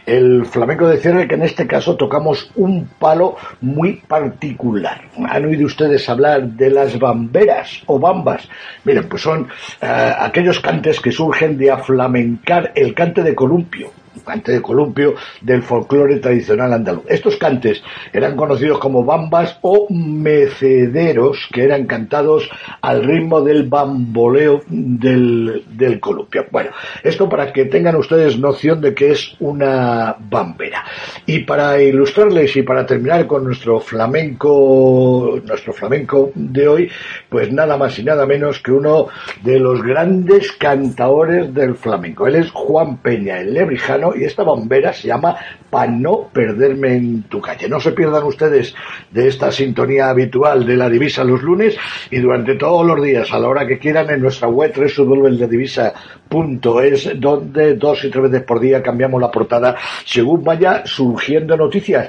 El flamenco de cierre que en este caso tocamos un palo muy particular. ¿Han oído ustedes hablar de las bamberas o bambas? Miren, pues son eh, aquellos cantes que surgen de aflamencar el cante de columpio cante de columpio del folclore tradicional andaluz. Estos cantes eran conocidos como bambas o mecederos, que eran cantados al ritmo del bamboleo del, del columpio. Bueno, esto para que tengan ustedes noción de que es una bambera. Y para ilustrarles y para terminar con nuestro flamenco, nuestro flamenco de hoy, pues nada más y nada menos que uno de los grandes cantadores del flamenco. Él es Juan Peña, el lebrijano, y esta bombera se llama para no perderme en tu calle. No se pierdan ustedes de esta sintonía habitual de la divisa los lunes y durante todos los días, a la hora que quieran, en nuestra web www.ladivisa.es, donde dos y tres veces por día cambiamos la portada según vaya surgiendo noticias.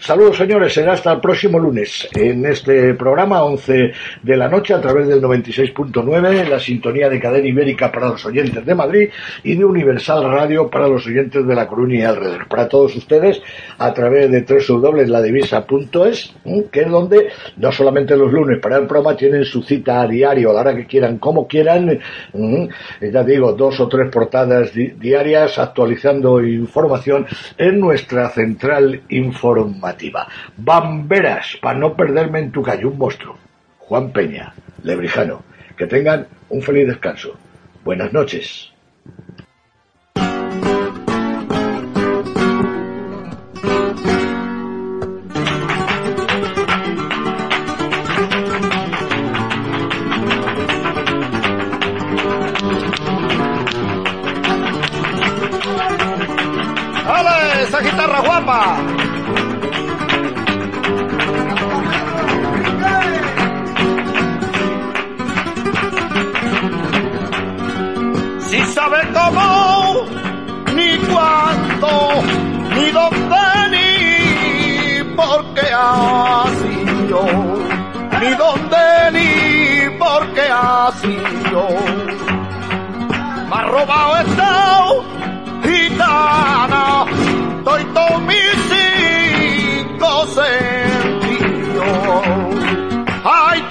Saludos señores, será hasta el próximo lunes en este programa 11 de la noche a través del 96.9, la sintonía de cadena ibérica para los oyentes de Madrid y de Universal Radio para los oyentes de La Coruña y alrededor. Para todos ustedes a través de www.ladivisa.es, que es donde no solamente los lunes para el programa tienen su cita a diario, a la hora que quieran, como quieran, ya digo, dos o tres portadas diarias actualizando información en nuestra central informativa. Bamberas, para no perderme en tu calle, un monstruo. Juan Peña, Lebrijano. Que tengan un feliz descanso. Buenas noches. Si sabe cómo, ni cuándo, ni dónde, ni por qué así yo, ni dónde, ni por qué así yo. Me ha robado esta gitana doy todos mis cinco sentidos. Ay,